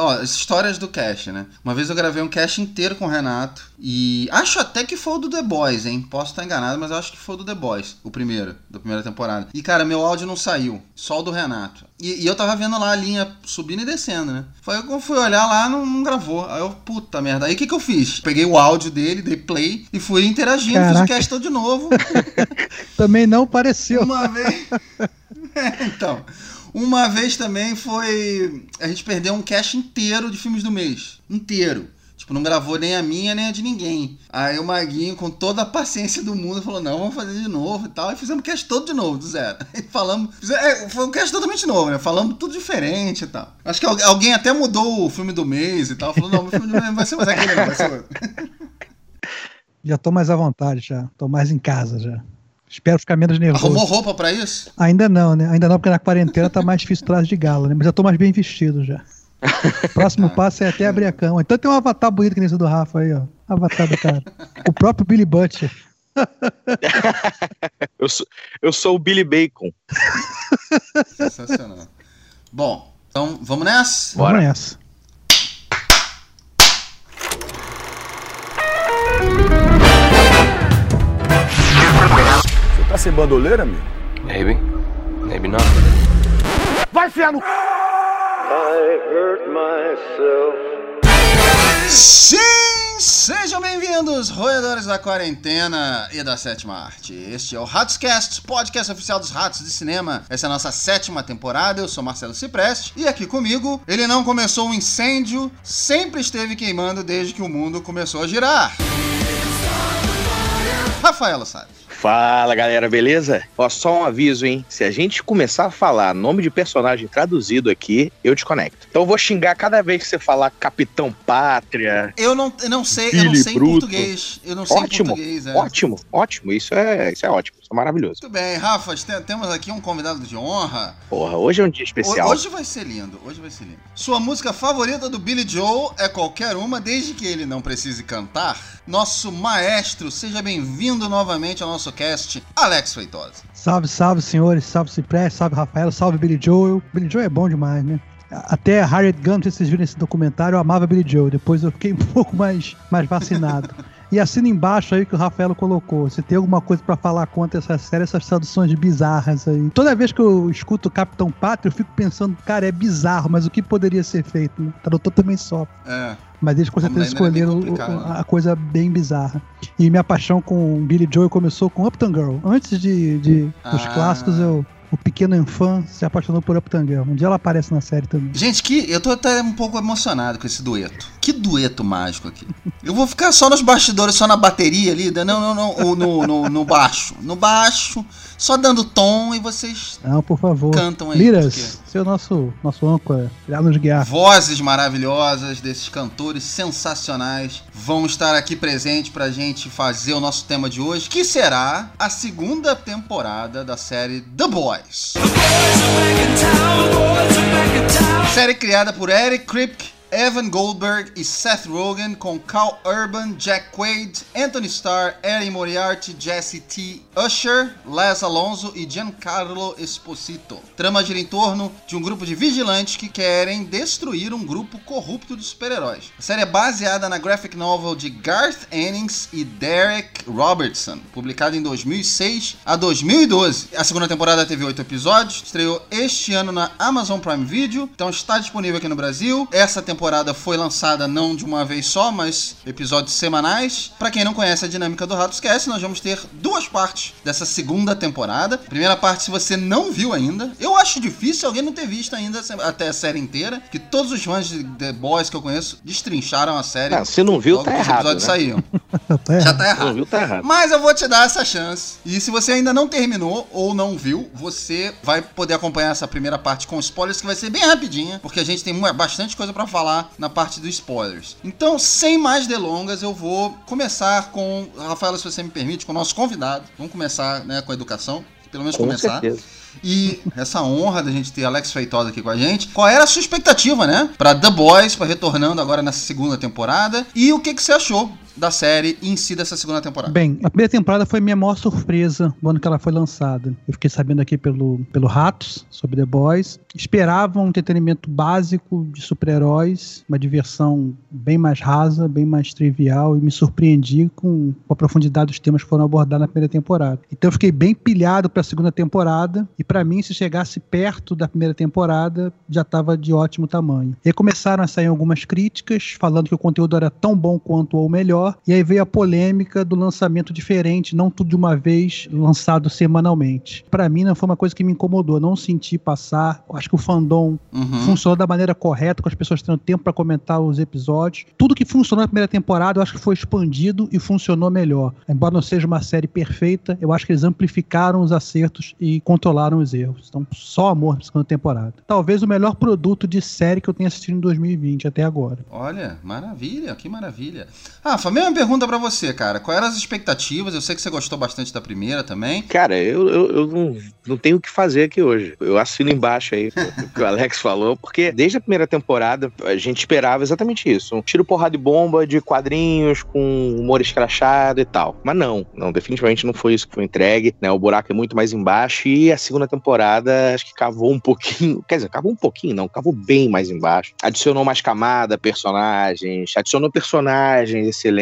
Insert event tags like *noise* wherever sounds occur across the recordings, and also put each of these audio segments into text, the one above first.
Ó, histórias do cast, né? Uma vez eu gravei um cast inteiro com o Renato. E acho até que foi o do The Boys, hein? Posso estar enganado, mas acho que foi o do The Boys, o primeiro, da primeira temporada. E, cara, meu áudio não saiu. Só o do Renato. E, e eu tava vendo lá a linha subindo e descendo, né? Foi eu fui olhar lá, não, não gravou. Aí eu, puta merda. Aí o que, que eu fiz? Peguei o áudio dele, dei play e fui interagindo, Caraca. fiz o cast todo de novo. *laughs* Também não pareceu. Uma vez. *laughs* é, então. Uma vez também foi. A gente perdeu um cast inteiro de filmes do mês. Inteiro. Tipo, não gravou nem a minha, nem a de ninguém. Aí o Maguinho, com toda a paciência do mundo, falou: não, vamos fazer de novo e tal. E fizemos o cast todo de novo, do zero. *laughs* E falamos. É, foi um cast totalmente novo, né? Falamos tudo diferente e tal. Acho que alguém até mudou o filme do mês e tal. Falou: não, o filme do mês vai ser mais aquele, vai ser outro. *laughs* Já tô mais à vontade, já. Tô mais em casa já. Espero ficar menos nervoso. Arrumou roupa pra isso? Ainda não, né? Ainda não, porque na quarentena tá mais difícil traje de gala, né? Mas já tô mais bem vestido já. *laughs* Próximo passo é até abrir a cama. Então tem um avatar bonito que nem esse do Rafa aí, ó. Avatar do cara. o próprio Billy Butcher. *laughs* eu, sou, eu sou o Billy Bacon. Sensacional. Bom, então vamos nessa? Bora. Vamos nessa. Tá sem bandoleira, amigo? Maybe. Maybe not. Vai, fiar no... I hurt myself. Sim! Sejam bem-vindos, roedores da quarentena e da sétima arte. Este é o Ratscast, podcast oficial dos ratos de cinema. Essa é a nossa sétima temporada. Eu sou Marcelo Cipreste e aqui comigo, ele não começou um incêndio, sempre esteve queimando desde que o mundo começou a girar. Rafaela Salles. Fala galera, beleza? Ó, só um aviso, hein? Se a gente começar a falar nome de personagem traduzido aqui, eu te conecto. Então eu vou xingar cada vez que você falar Capitão Pátria. Eu não, eu não sei, eu não sei Bruto. em português. Eu não sei ótimo, em português. É. Ótimo, ótimo. Isso é, isso é ótimo. Maravilhoso. Muito bem, Rafa, temos aqui um convidado de honra. Porra, hoje é um dia especial. Hoje vai ser lindo, hoje vai ser lindo. Sua música favorita do Billy Joel é qualquer uma, desde que ele não precise cantar. Nosso maestro, seja bem-vindo novamente ao nosso cast, Alex Feitosa. Salve, salve, senhores. Salve, Ciprés. Salve, Rafael. Salve, Billy Joel. Billy Joel é bom demais, né? Até Harriet Gunn, se vocês viram esse documentário, eu amava Billy Joel. Depois eu fiquei *laughs* um pouco mais, mais vacinado. E assina embaixo aí que o Rafael colocou. Se tem alguma coisa para falar contra essa série, essas traduções bizarras aí. Toda vez que eu escuto o Capitão Pátria, eu fico pensando, cara, é bizarro, mas o que poderia ser feito? Né? O tradutor também sofre. É. Mas eles com certeza escolheram né? a coisa bem bizarra. E minha paixão com Billy Joel começou com Upton Girl. Antes de, de dos ah. clássicos, eu o pequeno infã se apaixonou por Upton Girl. Um dia ela aparece na série também. Gente, que eu tô até um pouco emocionado com esse dueto. Que dueto mágico aqui. Eu vou ficar só nos bastidores, só na bateria ali. Não, não, não, no, no, no baixo. No baixo só dando tom e vocês Não, por favor. cantam aí. Liras, porque... seu nosso, nosso âncora, irá nos guiar. Vozes maravilhosas desses cantores sensacionais vão estar aqui presentes pra gente fazer o nosso tema de hoje, que será a segunda temporada da série The Boys. The Boys série criada por Eric Kripke Evan Goldberg e Seth Rogen com Cal Urban, Jack Quaid, Anthony Starr, Eddie Moriarty, Jesse T. Usher, Les Alonso e Giancarlo Esposito. Trama gira em torno de um grupo de vigilantes que querem destruir um grupo corrupto de super-heróis. A série é baseada na graphic novel de Garth Ennis e Derek Robertson, publicada em 2006 a 2012. A segunda temporada teve oito episódios, estreou este ano na Amazon Prime Video, então está disponível aqui no Brasil. Essa temporada foi lançada não de uma vez só, mas episódios semanais. Para quem não conhece a dinâmica do Rato Esquece, nós vamos ter duas partes dessa segunda temporada. Primeira parte, se você não viu ainda, eu acho difícil alguém não ter visto ainda até a série inteira, que todos os fãs de The Boys que eu conheço destrincharam a série. Não, se não viu, *laughs* tá errado. Os episódios né? saíam. tá Já tá errado. Não viu, tá errado. Mas eu vou te dar essa chance. E se você ainda não terminou ou não viu, você vai poder acompanhar essa primeira parte com spoilers, que vai ser bem rapidinha, porque a gente tem bastante coisa para falar falar na parte dos spoilers. Então, sem mais delongas, eu vou começar com, Rafaela, se você me permite, com o nosso convidado. Vamos começar né, com a educação, pelo menos com começar. Certeza. E essa honra da gente ter Alex Feitosa aqui com a gente. Qual era a sua expectativa, né? Para The Boys, para retornando agora nessa segunda temporada. E o que, que você achou? Da série em si dessa segunda temporada? Bem, a primeira temporada foi minha maior surpresa que ela foi lançada. Eu fiquei sabendo aqui pelo, pelo Ratos sobre The Boys. Esperava um entretenimento básico de super-heróis, uma diversão bem mais rasa, bem mais trivial, e me surpreendi com, a profundidade dos temas que foram abordados na primeira temporada. Então eu fiquei bem pilhado para a segunda temporada, e para mim, se chegasse perto da primeira temporada, já estava de ótimo tamanho. E começaram a sair algumas críticas, falando que o conteúdo era tão bom quanto ou melhor, e aí veio a polêmica do lançamento diferente, não tudo de uma vez, lançado semanalmente. Para mim, não foi uma coisa que me incomodou, não senti passar. Acho que o fandom Uhum. funcionou da maneira correta, com as pessoas tendo tempo para comentar os episódios. Tudo que funcionou na primeira temporada, eu acho que foi expandido e funcionou melhor. Embora não seja uma série perfeita, eu acho que eles amplificaram os acertos e controlaram os erros. Então, só amor na segunda temporada. Talvez o melhor produto de série que eu tenha assistido em 2020 até agora. Olha, maravilha, que maravilha. Rafa, mesma pergunta pra você, cara. Quais eram as expectativas? Eu sei que você gostou bastante da primeira também. Cara, eu, eu, eu não, não tenho o que fazer aqui hoje. Eu assino embaixo aí *laughs* o que o Alex falou, porque desde a primeira temporada a gente esperava exatamente isso. Um tiro porrada de bomba de quadrinhos com humor escrachado e tal. Mas não, não, definitivamente não foi isso que foi entregue, né? O buraco é muito mais embaixo e a segunda temporada acho que cavou um pouquinho, quer dizer, cavou um pouquinho, não, cavou bem mais embaixo. Adicionou mais camada, personagens, adicionou personagens excelentes.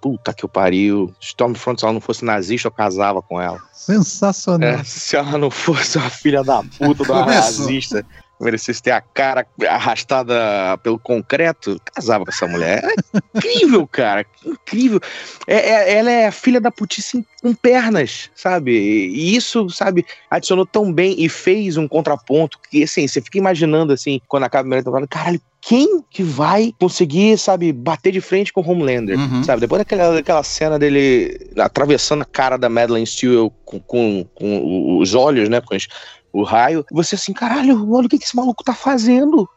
Puta que o pariu. Stormfront, se ela não fosse nazista, eu casava com ela. Sensacional. É, se ela não fosse uma filha da puta Começou. nazista, merecesse ter a cara arrastada pelo concreto, casava com essa mulher. É incrível, cara. Incrível. É, é- ela é a filha da putice com pernas, sabe? E isso, sabe, adicionou tão bem e fez um contraponto que, assim, você fica imaginando, assim, quando acaba a primeira temporada, caralho, quem que vai conseguir, sabe, bater de frente com o Homelander, Uhum. sabe? Depois daquela, daquela cena dele atravessando a cara da Madeleine Stewart com, com, com os olhos, né, com os- o raio, você assim, caralho, olha o que, que esse maluco tá fazendo.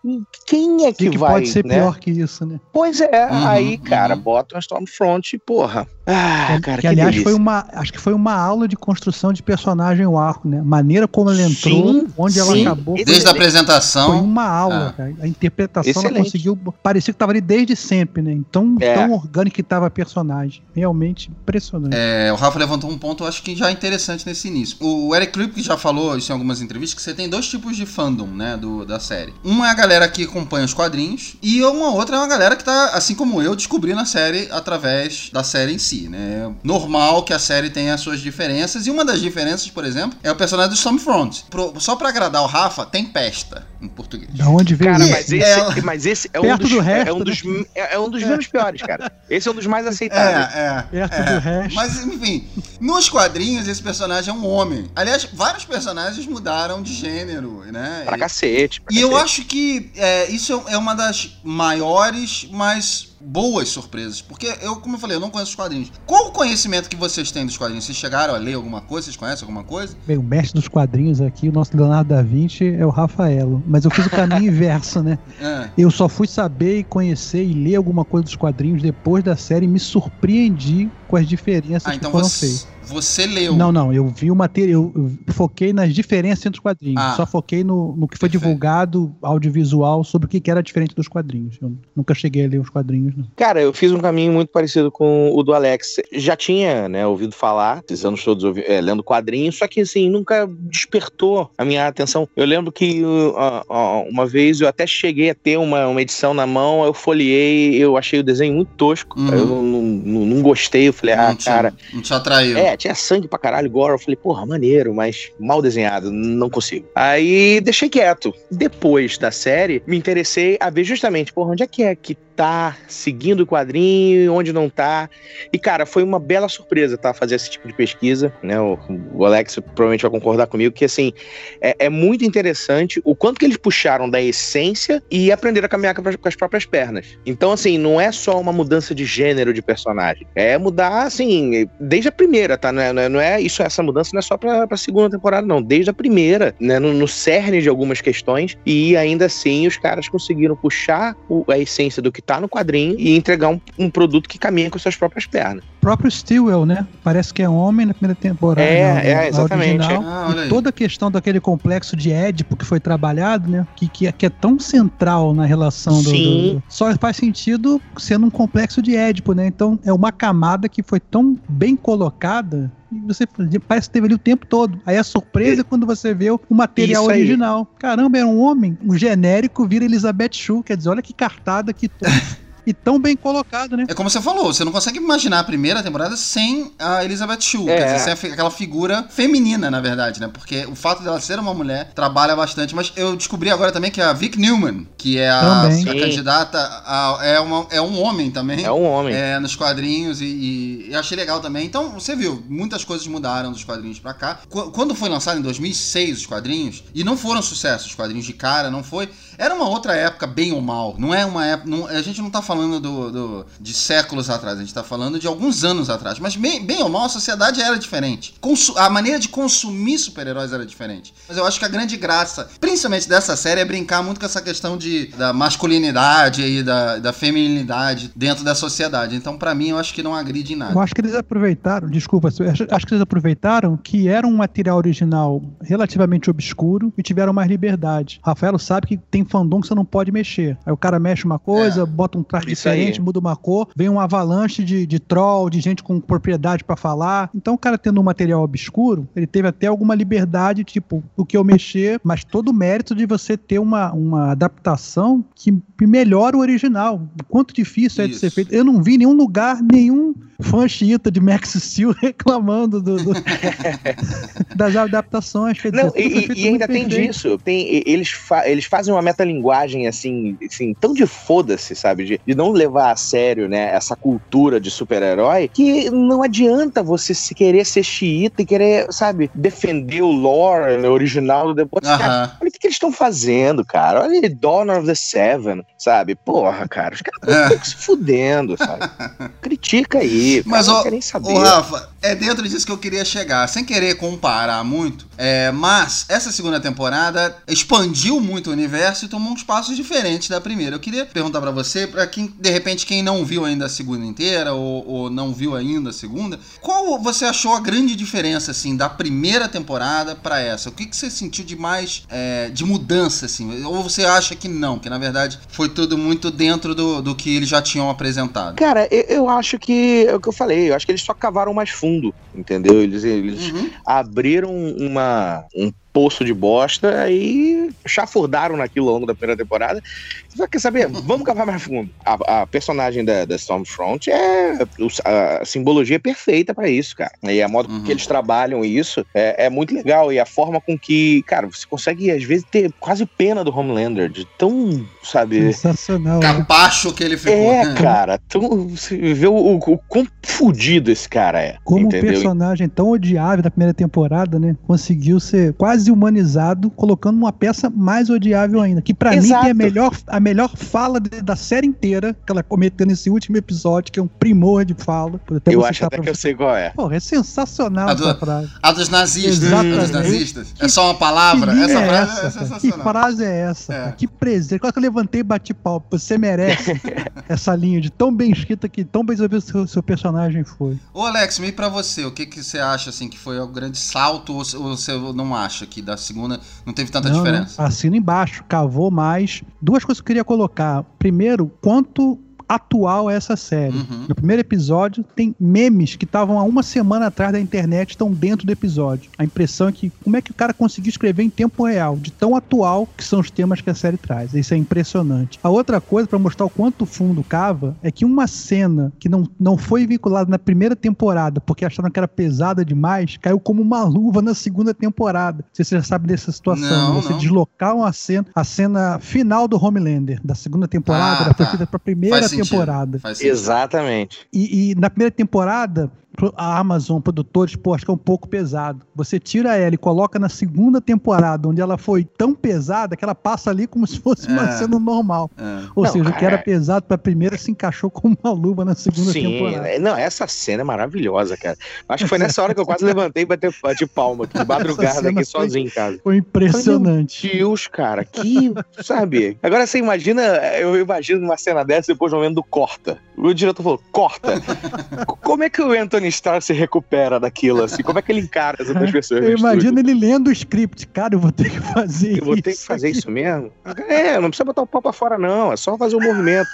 Quem é que, que, que vai, pode ser né? pior que isso, né? Pois é, Uhum, aí, cara, uhum. bota um Stormfront e, porra. Ah, que, cara, que, que, aliás delícia. foi uma acho que foi uma aula de construção de personagem o arco, né? A maneira como ela entrou, Sim, onde ela sim. acabou. Esse- Foi, Desde a Excelente. foi apresentação. uma aula, Ah. cara. A interpretação ela Excelente. conseguiu. Parecia que tava ali desde sempre, né? Então, É. tão orgânico que tava a personagem. Realmente impressionante. É, o Rafa levantou um ponto, eu acho que já interessante nesse início. O Eric Kripke já falou isso em algumas entrevistas, que você tem dois tipos de fandom, né, do, da série. Uma é a galera que acompanha os quadrinhos, e uma outra é uma galera que tá, assim como eu, descobrindo a série através da série em si, né. Normal que a série tenha as suas diferenças, e uma das diferenças, por exemplo, é o personagem do Stormfront. Pro- só pra agradar o Rafa, tem pesta em português. Da onde veio Cara, isso? mas esse, Ela- *laughs* mas esse é um Perto dos, do é- resto, é um dos, é, é um dos menos piores, cara. Esse é um dos mais aceitáveis. É, é. Perto é. do resto. Mas, enfim, nos quadrinhos esse personagem é um homem. Aliás, vários personagens mudaram de gênero, né? Pra cacete. pra E eu cacete. acho que é, isso é uma das maiores, mas boas surpresas. Porque eu, como eu falei, eu não conheço os quadrinhos. Qual o conhecimento que vocês têm dos quadrinhos? Vocês chegaram a ler alguma coisa? Vocês conhecem alguma coisa? Bem, o mestre dos quadrinhos aqui, o nosso Leonardo da Vinci, é o Rafaelo. Mas eu fiz o caminho *laughs* inverso, né? É. Eu só fui saber e conhecer e ler alguma coisa dos quadrinhos depois da série e me surpreendi com as diferenças Ah, que então foram você, feitas. Você leu. Não, não, eu vi o material, eu foquei nas diferenças entre os quadrinhos. Ah. Só foquei no, no que foi Perfeito. divulgado audiovisual sobre o que era diferente dos quadrinhos. Eu nunca cheguei a ler os quadrinhos, não. Cara, eu fiz um caminho muito parecido com o do Alex. Já tinha, né, ouvido falar, esses anos todos ouvi- é, lendo quadrinhos, só que assim, nunca despertou a minha atenção. Eu lembro que uh, uh, uma vez eu até cheguei a ter uma, uma edição na mão, eu folheei, eu achei o desenho muito tosco. Uhum. Eu não, não, não gostei, eu falei, ah, não, te, cara. não te atraiu. É, tinha sangue pra caralho, gore. Eu falei, porra, maneiro, mas mal desenhado, não consigo. Aí deixei quieto. Depois da série, me interessei a ver justamente, porra, onde é que é que tá seguindo o quadrinho, onde não tá. E, cara, foi uma bela surpresa, tá? Fazer esse tipo de pesquisa, né? O, o Alex provavelmente vai concordar comigo, que, assim, é, é muito interessante o quanto que eles puxaram da essência e aprenderam a caminhar com com as próprias pernas. Então, assim, não é só uma mudança de gênero de personagem. É mudar, assim, desde a primeira, tá? Não é, não é- não é- isso, essa mudança não é só pra, pra segunda temporada, não. Desde a primeira, né? No, no cerne de algumas questões. E ainda assim, os caras conseguiram puxar o- a essência do que tá no quadrinho e entregar um, um produto que caminha com suas próprias pernas. Próprio Stewell, né? Parece que é homem na primeira temporada. É, na- é, na exatamente. original. Ah, e toda a questão daquele complexo de Édipo que foi trabalhado, né? Que, que, é, que é tão central na relação do, Sim. do- Só faz sentido sendo um complexo de Édipo, né? Então é uma camada que foi tão bem colocada. e Você parece que teve ali o tempo todo. Aí a surpresa é quando você vê o material original. Caramba, era um homem. O genérico vira Elizabeth Shue. Quer dizer, olha que cartada que. *laughs* e tão bem colocado, né? É como você falou, você não consegue imaginar a primeira temporada sem a Elizabeth Shue. É. Quer dizer, sem a fi- aquela figura feminina, na verdade, né? Porque o fato dela ser uma mulher trabalha bastante. Mas eu descobri agora também que a Vic Newman, que é a, a candidata, a- é, uma, é um homem também. É um homem. É, nos quadrinhos e, e- e achei legal também. Então, você viu, muitas coisas mudaram dos quadrinhos pra cá. Qu- Quando foi lançado em 2006 os quadrinhos, e não foram sucessos os quadrinhos de cara, não foi. Era uma outra época, bem ou mal. Não é uma época. não- a gente não tá falando do, do- de séculos atrás, a gente tá falando de alguns anos atrás. Mas bem, bem ou mal, a sociedade era diferente. Consu- a maneira de consumir super-heróis era diferente. Mas eu acho que a grande graça, principalmente dessa série, é brincar muito com essa questão de, da masculinidade e da, da feminilidade dentro da sociedade. Então, pra mim, eu acho que não agride em nada. Eu acho que eles aproveitaram, desculpa, acho que eles aproveitaram que era um material original relativamente obscuro e tiveram mais liberdade. Rafael sabe que tem fandom que você não pode mexer. Aí o cara mexe uma coisa, É. bota um traje Aí. diferente, muda uma cor, vem um avalanche de, de troll, de gente com propriedade pra falar. Então o cara tendo um material obscuro, ele teve até alguma liberdade, tipo, o que eu mexer, mas todo o mérito de você ter uma, uma adaptação que melhora o original. O quanto difícil é de ser feito. Eu não vi em nenhum lugar nenhum fã xiita de Max Steel *laughs* reclamando do- do- *laughs* das adaptações. Quer dizer, Não, e, e ainda tem perfeito. disso. Tem, eles, fa- eles fazem uma metalinguagem assim, assim, tão de foda-se, sabe? De, de não levar a sério, né, essa cultura de super-herói, que não adianta você se querer ser xiita e querer, sabe, defender o lore né, original do The Boys. Cara, Aham. olha o que, que eles estão fazendo, cara. Olha Dawn of the Seven, sabe? Porra, cara, os caras estão se fudendo, sabe? *laughs* Critica aí. os Mas, não ó, querem saber. Ô, Rafa, é dentro disso que eu queria chegar, sem querer comparar muito, é, mas essa segunda temporada expandiu muito o universo e tomou uns passos diferentes da primeira. Eu queria perguntar pra você, pra quem, de repente, quem não viu ainda a segunda inteira ou, ou não viu ainda a segunda, qual você achou a grande diferença, assim, da primeira temporada pra essa? O que, que você sentiu de mais é, de mudança, assim? Ou você acha que não, que na verdade foi tudo muito dentro do, do que eles já tinham apresentado? Cara, eu, eu acho que é o que eu falei, eu acho que eles só cavaram mais fundo, entendeu? Eles, eles Uhum. abriram uma, um poço de bosta e chafurdaram naquilo ao longo da primeira temporada. Você quer saber? Vamos cavar mais fundo. A, a personagem da, da Stormfront é a simbologia perfeita pra isso, cara. E a modo Uhum. que eles trabalham isso é, é muito legal. E a forma com que, cara, você consegue às vezes ter quase pena do Homelander, de tão, sabe, Sensacional. né? Capacho que ele ficou. é, cara, tão, você vê o, o, o quão fudido esse cara é. Como um entendeu? personagem tão odiável da primeira temporada, né? Conseguiu ser quase humanizado, colocando uma peça mais odiável ainda. Que pra mim tem a melhor, a melhor fala de- da série inteira, que ela cometeu nesse último episódio, que é um primor de fala. Eu acho até que eu você. sei qual é. Porra, é sensacional A essa do- frase. A dos nazistas. Exatamente. A dos nazistas. É só uma palavra? Que Essa é frase essa, é sensacional. Que frase é essa? É. Que presente. Quase que eu levantei e bati pau. Você merece *laughs* essa linha de tão bem escrita que tão bem desenvolvido seu, seu personagem foi. Ô Alex, e pra você, o que, que você acha assim que foi o grande salto ou ou você não acha que da segunda não teve tanta Não, diferença? não. Assina embaixo, cavou mais. Duas coisas que eu queria colocar. Primeiro, quanto atual é essa série. Uhum. No primeiro episódio, tem memes que estavam há uma semana atrás da internet, estão dentro do episódio. A impressão é que como é que o cara conseguiu escrever em tempo real, de tão atual que são os temas que a série traz. Isso é impressionante. A outra coisa, para mostrar o quanto fundo cava, é que uma cena que não, não foi vinculada na primeira temporada, porque acharam que era pesada demais, caiu como uma luva na segunda temporada. Você já sabe dessa situação. Não, né? Você não. deslocar uma cena, a cena final do Homelander, da segunda temporada, Ah, ela foi tá. feita pra primeira sentido. Temporada. Exatamente. E, e na primeira temporada, a Amazon, produtores, pô, acho que é um pouco pesado. Você tira ela e coloca na segunda temporada, onde ela foi tão pesada que ela passa ali como se fosse uma É. cena normal. É. Ou Não, seja, o que era pesado pra primeira se encaixou como uma luva na segunda Sim, temporada. é, não, essa cena é maravilhosa, cara. Acho que foi nessa hora que eu quase levantei pra ter de palma, aqui, de *laughs* madrugada aqui foi- sozinho em casa. Foi impressionante. Deus, cara, que, sabe? Agora você imagina, eu imagino uma cena dessa depois de um momento do corta. O diretor falou, corta. *laughs* Como é que o Anthony Starr se recupera daquilo, assim? Como é que ele encara as outras pessoas? Eu imagino ele lendo o script. Cara, eu vou ter que fazer isso. Eu vou ter que fazer aqui. isso mesmo? É, não precisa botar o pau pra fora, não. É só fazer o movimento.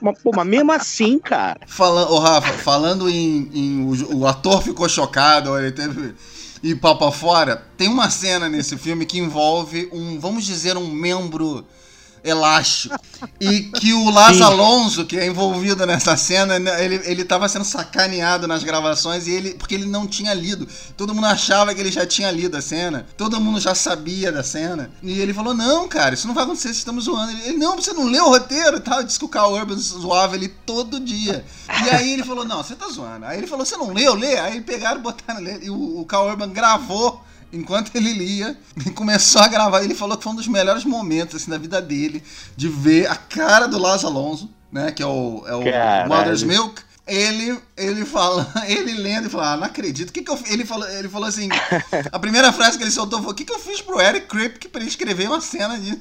Mas, pô, mas mesmo assim, cara. Falando, ô Rafa, falando em, em o, o ator ficou chocado, ele teve e pau pra fora, tem uma cena nesse filme que envolve um, vamos dizer, um membro elástico. E que o Laz. Alonso, que é envolvido nessa cena, né, ele, ele tava sendo sacaneado nas gravações e ele. Porque ele não tinha lido. Todo mundo achava que ele já tinha lido a cena. Todo mundo já sabia da cena. E ele falou: Não, cara, isso não vai acontecer, vocês estamos zoando. Ele, não, você não leu o roteiro e tal. Disse que o Carl Urban zoava ele todo dia. E aí ele falou: Não, você tá zoando. Aí ele falou: Você não leu? Lê. Aí pegaram e botaram. E o, o Carl Urban gravou enquanto ele lia e começou a gravar. Ele falou que foi um dos melhores momentos assim, da vida dele de ver a cara do Laz Alonso, né? Que é o, é o Caralho. Mother's Milk. Ele, ele fala, *laughs* ele lendo e fala, ah, não acredito. O que que eu, fi-" ele falou, ele falou assim, a primeira frase que ele soltou foi, o que que eu fiz pro Eric Kripke pra ele escrever uma cena de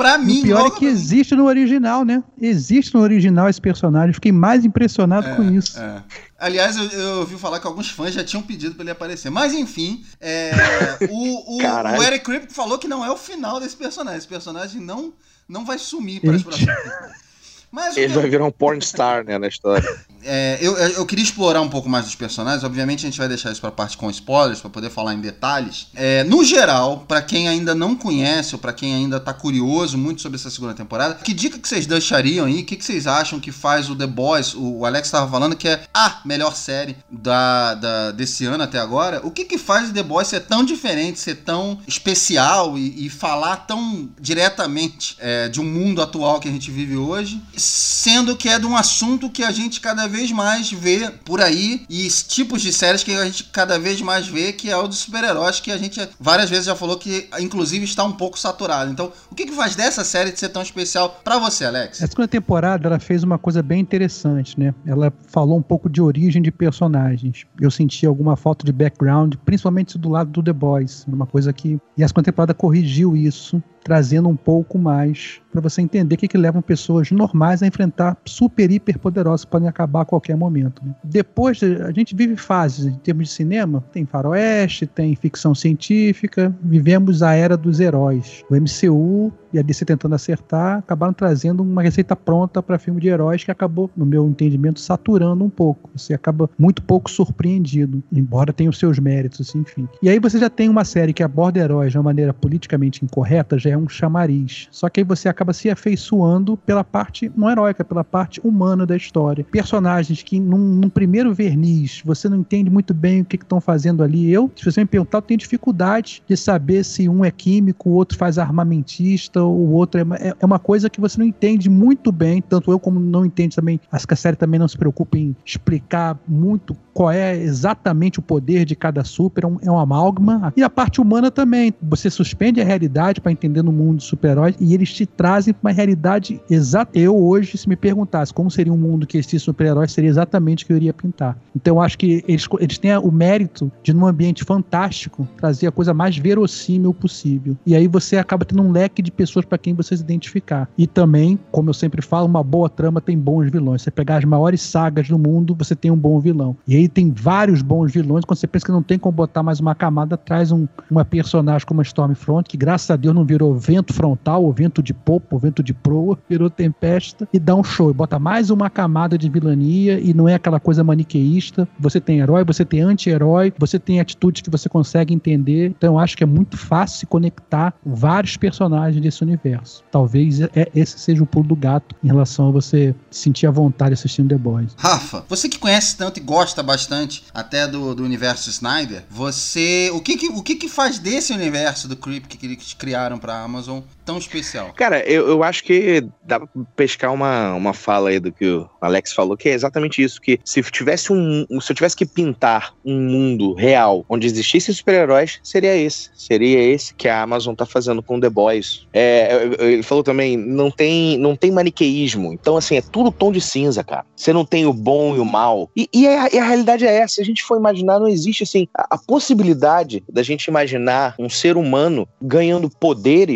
pra mim? o pior é que pra mim?" existe no original, né? Existe no original esse personagem. Fiquei mais impressionado com isso. É. Aliás, eu, eu ouvi falar que alguns fãs já tinham pedido pra ele aparecer. Mas enfim, é, *laughs* o, o, o Eric Kripke falou que não é o final desse personagem. Esse personagem não, não vai sumir para as próximas. *laughs* Mas Ele eu- vai virar um pornstar, né, na história. *laughs* É, eu, eu queria explorar um pouco mais dos personagens. Obviamente, a gente vai deixar isso pra parte com spoilers, pra poder falar em detalhes. É, no geral, pra quem ainda não conhece ou pra quem ainda tá curioso muito sobre essa segunda temporada, que dica que vocês deixariam aí? O que, que vocês acham que faz o The Boys? O Alex estava falando que é a melhor série da, da- desse ano até agora. O que, que faz o The Boys ser tão diferente, ser tão especial e, e falar tão diretamente é, de um mundo atual que a gente vive hoje, sendo que é de um assunto que a gente cada vez mais vê por aí e tipos de séries que a gente cada vez mais vê, que é o dos super-heróis, que a gente várias vezes já falou que inclusive está um pouco saturado. Então, o que, que faz dessa série de ser tão especial pra você, Alex? A segunda temporada ela fez uma coisa bem interessante, né? Ela falou um pouco de origem de personagens. Eu senti alguma falta de background, principalmente do lado do The Boys, uma coisa que e a segunda temporada corrigiu isso, trazendo um pouco mais para você entender o que, que levam pessoas normais a enfrentar super hiper poderosos que podem acabar a qualquer momento. né? Depois a gente vive fases em termos de cinema, tem faroeste, tem ficção científica, vivemos a era dos heróis. O MCU e a DC tentando acertar, acabaram trazendo uma receita pronta para filme de heróis que acabou, no meu entendimento, saturando um pouco. Você acaba muito pouco surpreendido, embora tenha os seus méritos, enfim. E aí você já tem uma série que aborda heróis de uma maneira politicamente incorreta, já é um chamariz. Só que aí você acaba se afeiçoando pela parte não heróica, pela parte humana da história. Personagens que num, num primeiro verniz você não entende muito bem o que estão fazendo ali. Eu, se você me perguntar, eu tenho dificuldade de saber se um é químico, o outro faz armamentista, o outro é, é, é uma coisa que você não entende muito bem, tanto eu como não entendo também. Acho que a série também não se preocupa em explicar muito qual é exatamente o poder de cada super, é um, é um amálgama. E a parte humana também. Você suspende a realidade para entender no mundo de super-heróis e eles te trazem uma realidade exata. Eu hoje, se me perguntasse como seria um mundo que esses super-heróis, seria exatamente o que eu iria pintar. Então eu acho que eles, eles têm o mérito de, num ambiente fantástico, trazer a coisa mais verossímil possível. E aí você acaba tendo um leque de pessoas para quem você se identificar. E também, como eu sempre falo, uma boa trama tem bons vilões. Você pegar as maiores sagas do mundo, você tem um bom vilão. E aí tem vários bons vilões. Quando você pensa que não tem como botar mais uma camada, traz um, uma personagem como a Stormfront, que graças a Deus não virou vento frontal, ou vento de popa, ou vento de proa, virou tempesta, e dá um show. Bota mais uma camada de vilania, e não é aquela coisa maniqueísta. Você tem herói, você tem anti-herói, você tem atitudes que você consegue entender. Então eu acho que é muito fácil se conectar vários personagens desse universo. Talvez é, esse seja o pulo do gato em relação a você sentir a vontade assistindo The Boys. Rafa, você que conhece tanto e gosta bastante até do, do universo Snyder, você. O que que, o que que faz desse universo do Creep que eles criaram pra Amazon tão especial? Cara, eu, eu acho que dá pra pescar uma, uma fala aí do que o Alex falou, que é exatamente isso, que se tivesse um. Se eu tivesse que pintar um mundo real onde existissem super-heróis, seria esse. Seria esse que a Amazon tá fazendo com The Boys. É, ele falou também, não tem, não tem maniqueísmo. Então, assim, é tudo tom de cinza, cara. Você não tem o bom e o mal. E, e, a, e a realidade é essa. Se a gente for imaginar, não existe, assim, a, a possibilidade da gente imaginar um ser humano ganhando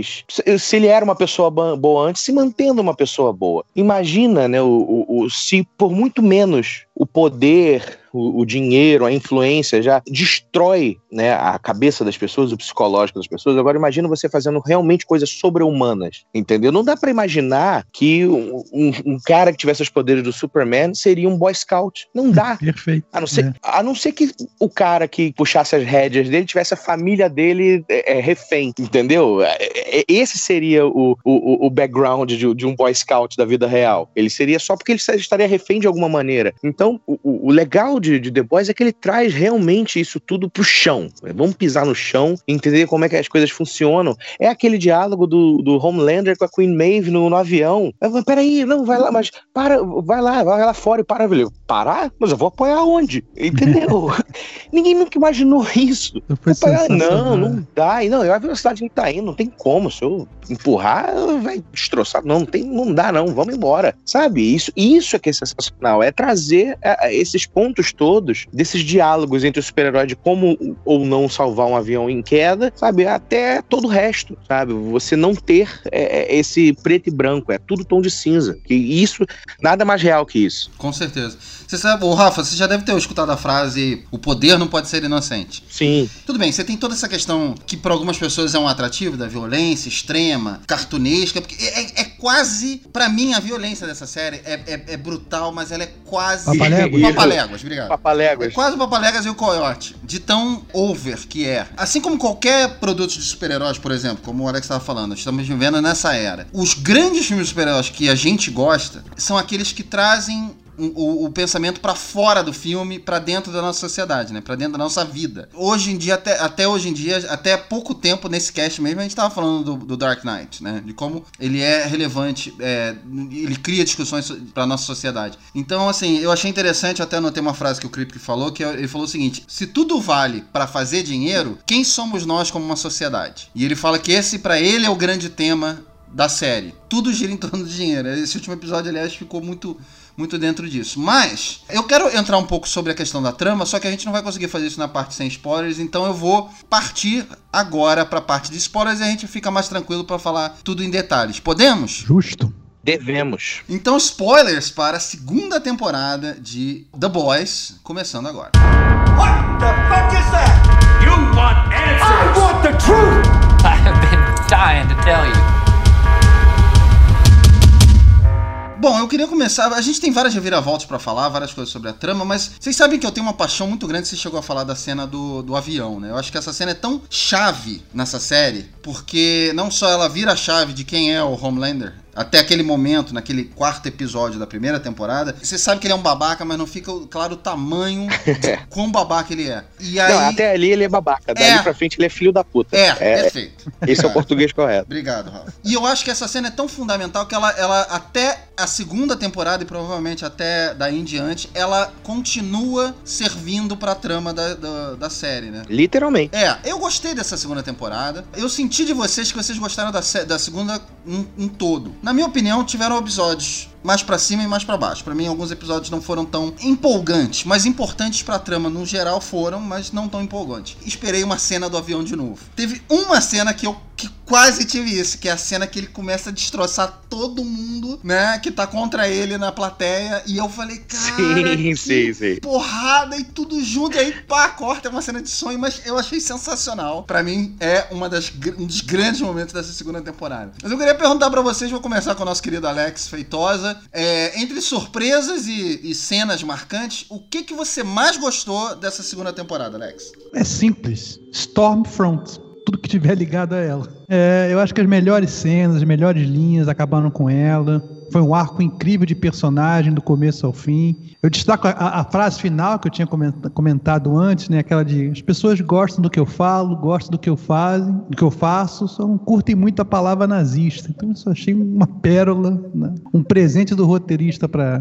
se ele era uma pessoa boa antes, se mantendo uma pessoa boa. Imagina, né, o, o, o se por muito menos o poder, o, o, dinheiro, a influência já destrói né, a cabeça das pessoas, o psicológico das pessoas. Agora imagina você fazendo realmente coisas sobre-humanas, entendeu? Não dá para imaginar que um, um, um, cara que tivesse os poderes do Superman seria um Boy Scout. Não dá. *laughs* Perfeito. A não ser, é. a não ser que o cara que puxasse as rédeas dele tivesse a família dele é, é, refém, entendeu? É, é, esse seria o, o, o background de, de um Boy Scout da vida real. Ele seria só porque ele estaria refém de alguma maneira. Então, então, o, o legal de, de, The Boys é que ele traz realmente isso tudo pro chão. Vamos pisar no chão, entender como é que as coisas funcionam. É aquele diálogo do, do Homelander com a Queen Maeve no, no avião. Peraí, não, vai lá, mas para, vai lá, vai lá fora e para. Eu, parar? Mas eu vou apoiar onde? Entendeu? *laughs* Ninguém nunca imaginou isso. Apoiar, não, não dá. E não, a velocidade que tá indo, não tem como. Se eu empurrar, vai destroçar. Não, não, tem, não dá, não. Vamos embora. Sabe? Isso, isso é que é sensacional. É trazer é, é, esses pontos todos, desses diálogos entre o super-herói de como ou não salvar um avião em queda, sabe? Até todo o resto, sabe? Você não ter é, é, esse preto e branco, é tudo tom de cinza. Que isso, nada mais real que isso. Com certeza. Você sabe, ô Rafa, você já deve ter escutado a frase: o poder não pode ser inocente. Sim. Tudo bem, você tem toda essa questão que para algumas pessoas é um atrativo da violência extrema, cartunesca, porque é, é quase, para mim, a violência dessa série é, é, é brutal, mas ela é quase Papaléguas. Papaléguas, obrigado. Papaléguas. É quase o Papaléguas e o Coyote. De tão over que é. Assim como qualquer produto de super-heróis, por exemplo, como o Alex estava falando, estamos vivendo nessa era. Os grandes filmes de super-heróis que a gente gosta são aqueles que trazem o, o, pensamento para fora do filme, para dentro da nossa sociedade, né? Para dentro da nossa vida. Hoje em dia, até, até hoje em dia, até pouco tempo nesse cast mesmo, a gente tava falando do, do Dark Knight, né? De como ele é relevante, é, ele cria discussões para nossa sociedade. Então, assim, eu achei interessante, até anotei uma frase que o Kripke falou, que ele falou o seguinte: se tudo vale para fazer dinheiro, quem somos nós como uma sociedade? E ele fala que esse para ele é o grande tema da série. Tudo gira em torno do dinheiro. Esse último episódio, aliás, ficou muito muito dentro disso. Mas eu quero entrar um pouco sobre a questão da trama, só que a gente não vai conseguir fazer isso na parte sem spoilers, então eu vou partir agora para a parte de spoilers e a gente fica mais tranquilo para falar tudo em detalhes. Podemos? Justo. Devemos. Então, spoilers para a segunda temporada de The Boys, começando agora. What the fuck is that? You want answers? I want the truth! *laughs* I have been dying to tell you. Bom, eu queria começar. A gente tem várias reviravoltas para falar, várias coisas sobre a trama, mas vocês sabem que eu tenho uma paixão muito grande. Você chegou a falar da cena do, do avião, né? Eu acho que essa cena é tão chave nessa série, porque não só ela vira a chave de quem é o Homelander, até aquele momento, naquele quarto episódio da primeira temporada, você sabe que ele é um babaca, mas não fica claro o tamanho *laughs* de quão babaca ele é. E aí... Não, até ali ele é babaca, daí é... pra frente ele é filho da puta. É, é perfeito. Esse é o português correto. Obrigado, Rafa. E eu acho que essa cena é tão fundamental que ela, ela até a segunda temporada e provavelmente até daí em diante, ela continua servindo pra trama da, da, da série, né? Literalmente. É, eu gostei dessa segunda temporada. Eu senti de vocês que vocês gostaram da, da segunda um, um todo na minha opinião, tiveram episódios mais para cima e mais para baixo. Para mim, alguns episódios não foram tão empolgantes, mas importantes para a trama no geral foram, mas não tão empolgantes. Esperei uma cena do avião de novo. Teve uma cena que eu que quase tive isso, que é a cena que ele começa a destroçar todo mundo, né, que tá contra ele na plateia, e eu falei, cara, sim, sim, sim. porrada e tudo junto, e aí pá, corta, é uma cena de sonho, mas eu achei sensacional. Para mim é uma das um dos grandes momentos dessa segunda temporada. Mas eu queria perguntar para vocês, vou começar com o nosso querido Alex Feitosa, é, entre surpresas e, e cenas marcantes, o que que você mais gostou dessa segunda temporada, Alex? É simples, Stormfront tudo que tiver ligado a ela. É, eu acho que as melhores cenas, as melhores linhas acabaram com ela. Foi um arco incrível de personagem do começo ao fim. Eu destaco a, a frase final que eu tinha comentado antes, né? Aquela de as pessoas gostam do que eu falo, gostam do que eu faço, do que eu faço, só não curtem muito a palavra nazista. Então eu só achei uma pérola, né? um presente do roteirista para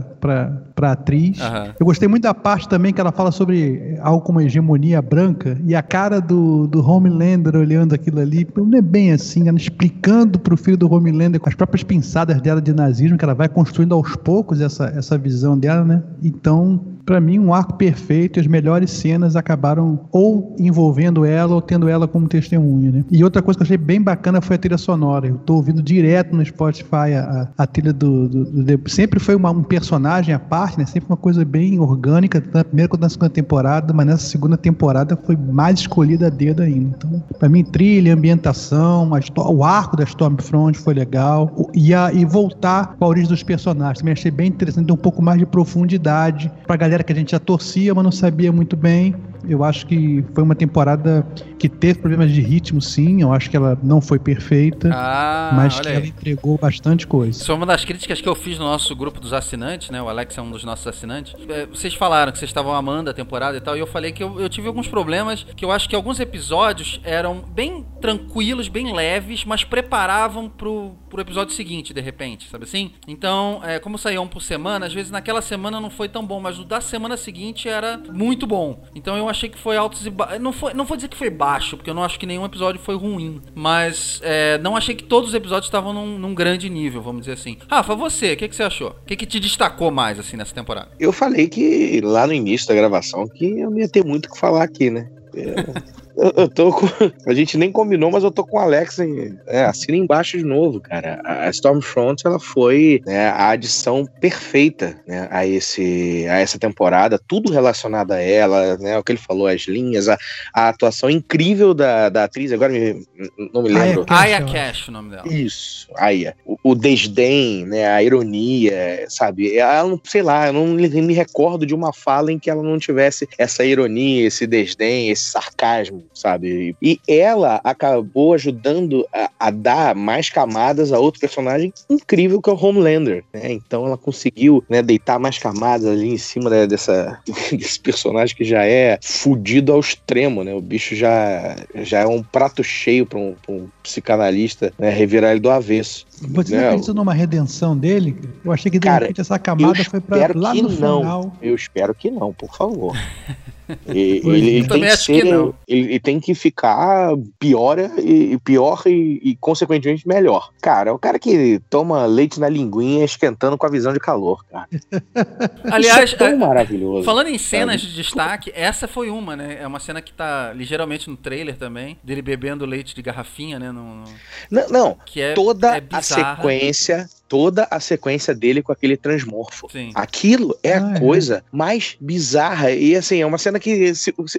para atriz. Uhum. Eu gostei muito da parte também que ela fala sobre algo como hegemonia branca e a cara do, do Homelander olhando aquilo ali, não é bem assim, ela explicando pro filho do Homelander com as próprias pinçadas dela de nazismo, ela vai construindo aos poucos essa, essa visão dela, né? Então, para mim, um arco perfeito. As melhores cenas acabaram ou envolvendo ela ou tendo ela como testemunha, né? E outra coisa que eu achei bem bacana foi a trilha sonora. Eu tô ouvindo direto no Spotify a, a trilha do, do, do, Sempre foi uma, um personagem à parte, né? Sempre uma coisa bem orgânica, tanto na primeira quanto na segunda temporada, mas nessa segunda temporada foi mais escolhida a dedo ainda. Então, pra mim, trilha, ambientação, o arco da Stormfront foi legal. E, a, e voltar com a origem dos personagens. Também achei bem interessante, ter um pouco mais de profundidade pra galera galera que a gente já torcia, mas não sabia muito bem. Eu acho que foi uma temporada que teve problemas de ritmo, sim. Eu acho que ela não foi perfeita, ah, mas que aí. ela entregou bastante coisa. Isso é uma das críticas que eu fiz no nosso grupo dos assinantes, né? O Alex é um dos nossos assinantes. É, vocês falaram que vocês estavam amando a temporada e tal, e eu falei que eu, eu tive alguns problemas, que eu acho que alguns episódios eram bem tranquilos, bem leves, mas preparavam pro, pro episódio seguinte, de repente, sabe assim? Então, é, como saía um por semana, às vezes naquela semana não foi tão bom, mas o da semana seguinte era muito bom. Então eu achei que foi altos e baixos. Não, foi, não vou dizer que foi baixo, porque eu não acho que nenhum episódio foi ruim. Mas é, não achei que todos os episódios estavam num, num grande nível, vamos dizer assim. Rafa, você, o que, que você achou? O que, que te destacou mais, assim, nessa temporada? Eu falei que lá no início da gravação que eu não ia ter muito o que falar aqui, né? É... Eu, tô com. *laughs* A gente nem combinou, mas eu tô com o Alex. Em, é, assina embaixo de novo, cara. A Stormfront ela foi né, a adição perfeita né, a, esse, a essa temporada. Tudo relacionado a ela, né? O que ele falou, as linhas, a, a atuação incrível da, da atriz. Agora me, não me lembro. Aya Cash, Cash, o nome dela. Isso, Aya. O, o, desdém, né? A ironia, sabe? Ela não, sei lá, eu não me recordo de uma fala em que ela não tivesse essa ironia, esse desdém, esse sarcasmo sabe? E ela acabou ajudando a, a, dar mais camadas a outro personagem incrível que é o Homelander, né? Então ela conseguiu né, deitar mais camadas ali em cima né, dessa, *laughs* desse personagem que já é fudido ao extremo, né? O bicho já, já é um prato cheio para um, um, psicanalista né, revirar ele do avesso. Você né? acredita numa redenção dele? Eu achei que de Cara, repente essa camada foi para lá no não. final. Eu espero que não, por favor. *laughs* E, *laughs* ele, ele tem que ser, que ele, tem que ficar pior e pior e, e, consequentemente melhor. Cara, é o cara que toma leite na linguinha esquentando com a visão de calor, cara. *laughs* Aliás, Isso é tão é, maravilhoso. Falando em cenas sabe? de destaque, essa foi uma, né? É uma cena que tá ligeiramente no trailer também, dele bebendo leite de garrafinha, né? No, Não, não. Que é, toda é a sequência toda a sequência dele com aquele transmorfo. Sim. Aquilo é ah, a é. coisa mais bizarra. E assim, é uma cena que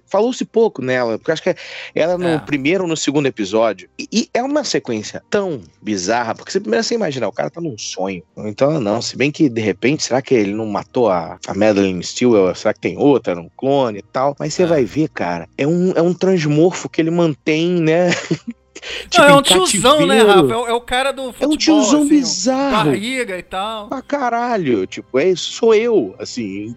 falou-se pouco nela, porque acho que é ela no é. primeiro ou no segundo episódio. E, e, é uma sequência tão bizarra, porque você primeiro você imagina, o cara tá num sonho. Então, não, se bem que de repente, será que ele não matou a, a Madeline Stewart? Será que tem outra, um clone e tal? Mas você é. vai ver, cara, é um, é um transmorfo que ele mantém, né? *laughs* Tipo, não, é um tiozão, né, Rafa? É o, é o, cara do futebol. É um tiozão assim, bizarro. Barriga e tal. Pra caralho. Tipo, é, sou eu, assim.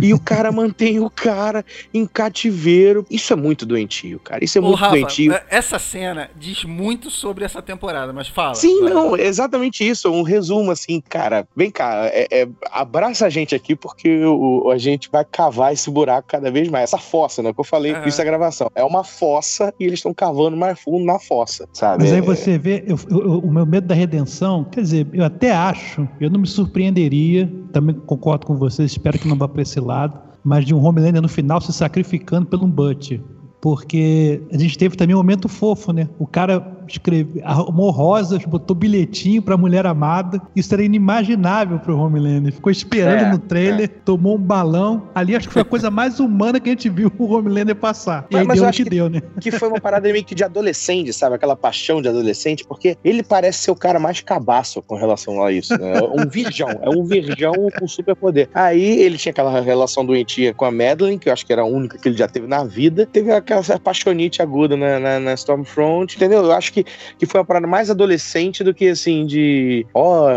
E o cara *laughs* mantém o cara em cativeiro. Isso é muito doentio, cara. Isso é Ô, muito Rafa, doentio. É, essa cena diz muito sobre essa temporada, mas fala. Sim, vai. não, é exatamente isso. Um resumo, assim, cara. Vem cá, é, é, abraça a gente aqui, porque o, a gente vai cavar esse buraco cada vez mais. Essa fossa, né? Que eu falei, uhum. isso é gravação. É uma fossa e eles estão cavando mais fundo na fossa sabe? Mas aí você vê, eu, eu, o meu medo da redenção, quer dizer, eu até acho, eu não me surpreenderia, também concordo com vocês, espero que não vá para esse lado, mas de um Homelander no final se sacrificando pelo um Butch. Porque a gente teve também um momento fofo, né? O cara escreveu, arrumou rosas, botou bilhetinho pra mulher amada. Isso era inimaginável pro Homelander. Ficou esperando é, no trailer, é. tomou um balão. Ali acho que foi a coisa mais humana que a gente viu o Homelander passar. E mas, aí mas deu eu acho que, deu, né? Que foi uma parada meio que de adolescente, sabe? Aquela paixão de adolescente, porque ele parece ser o cara mais cabaço com relação a isso. Né? Um virgão. É um virgão com superpoder. Aí ele tinha aquela relação doentia com a Madeline, que eu acho que era a única que ele já teve na vida. Teve aquela apaixonite aguda na, na, na Stormfront, entendeu? Eu acho que que, que foi uma parada mais adolescente do que assim, de ó,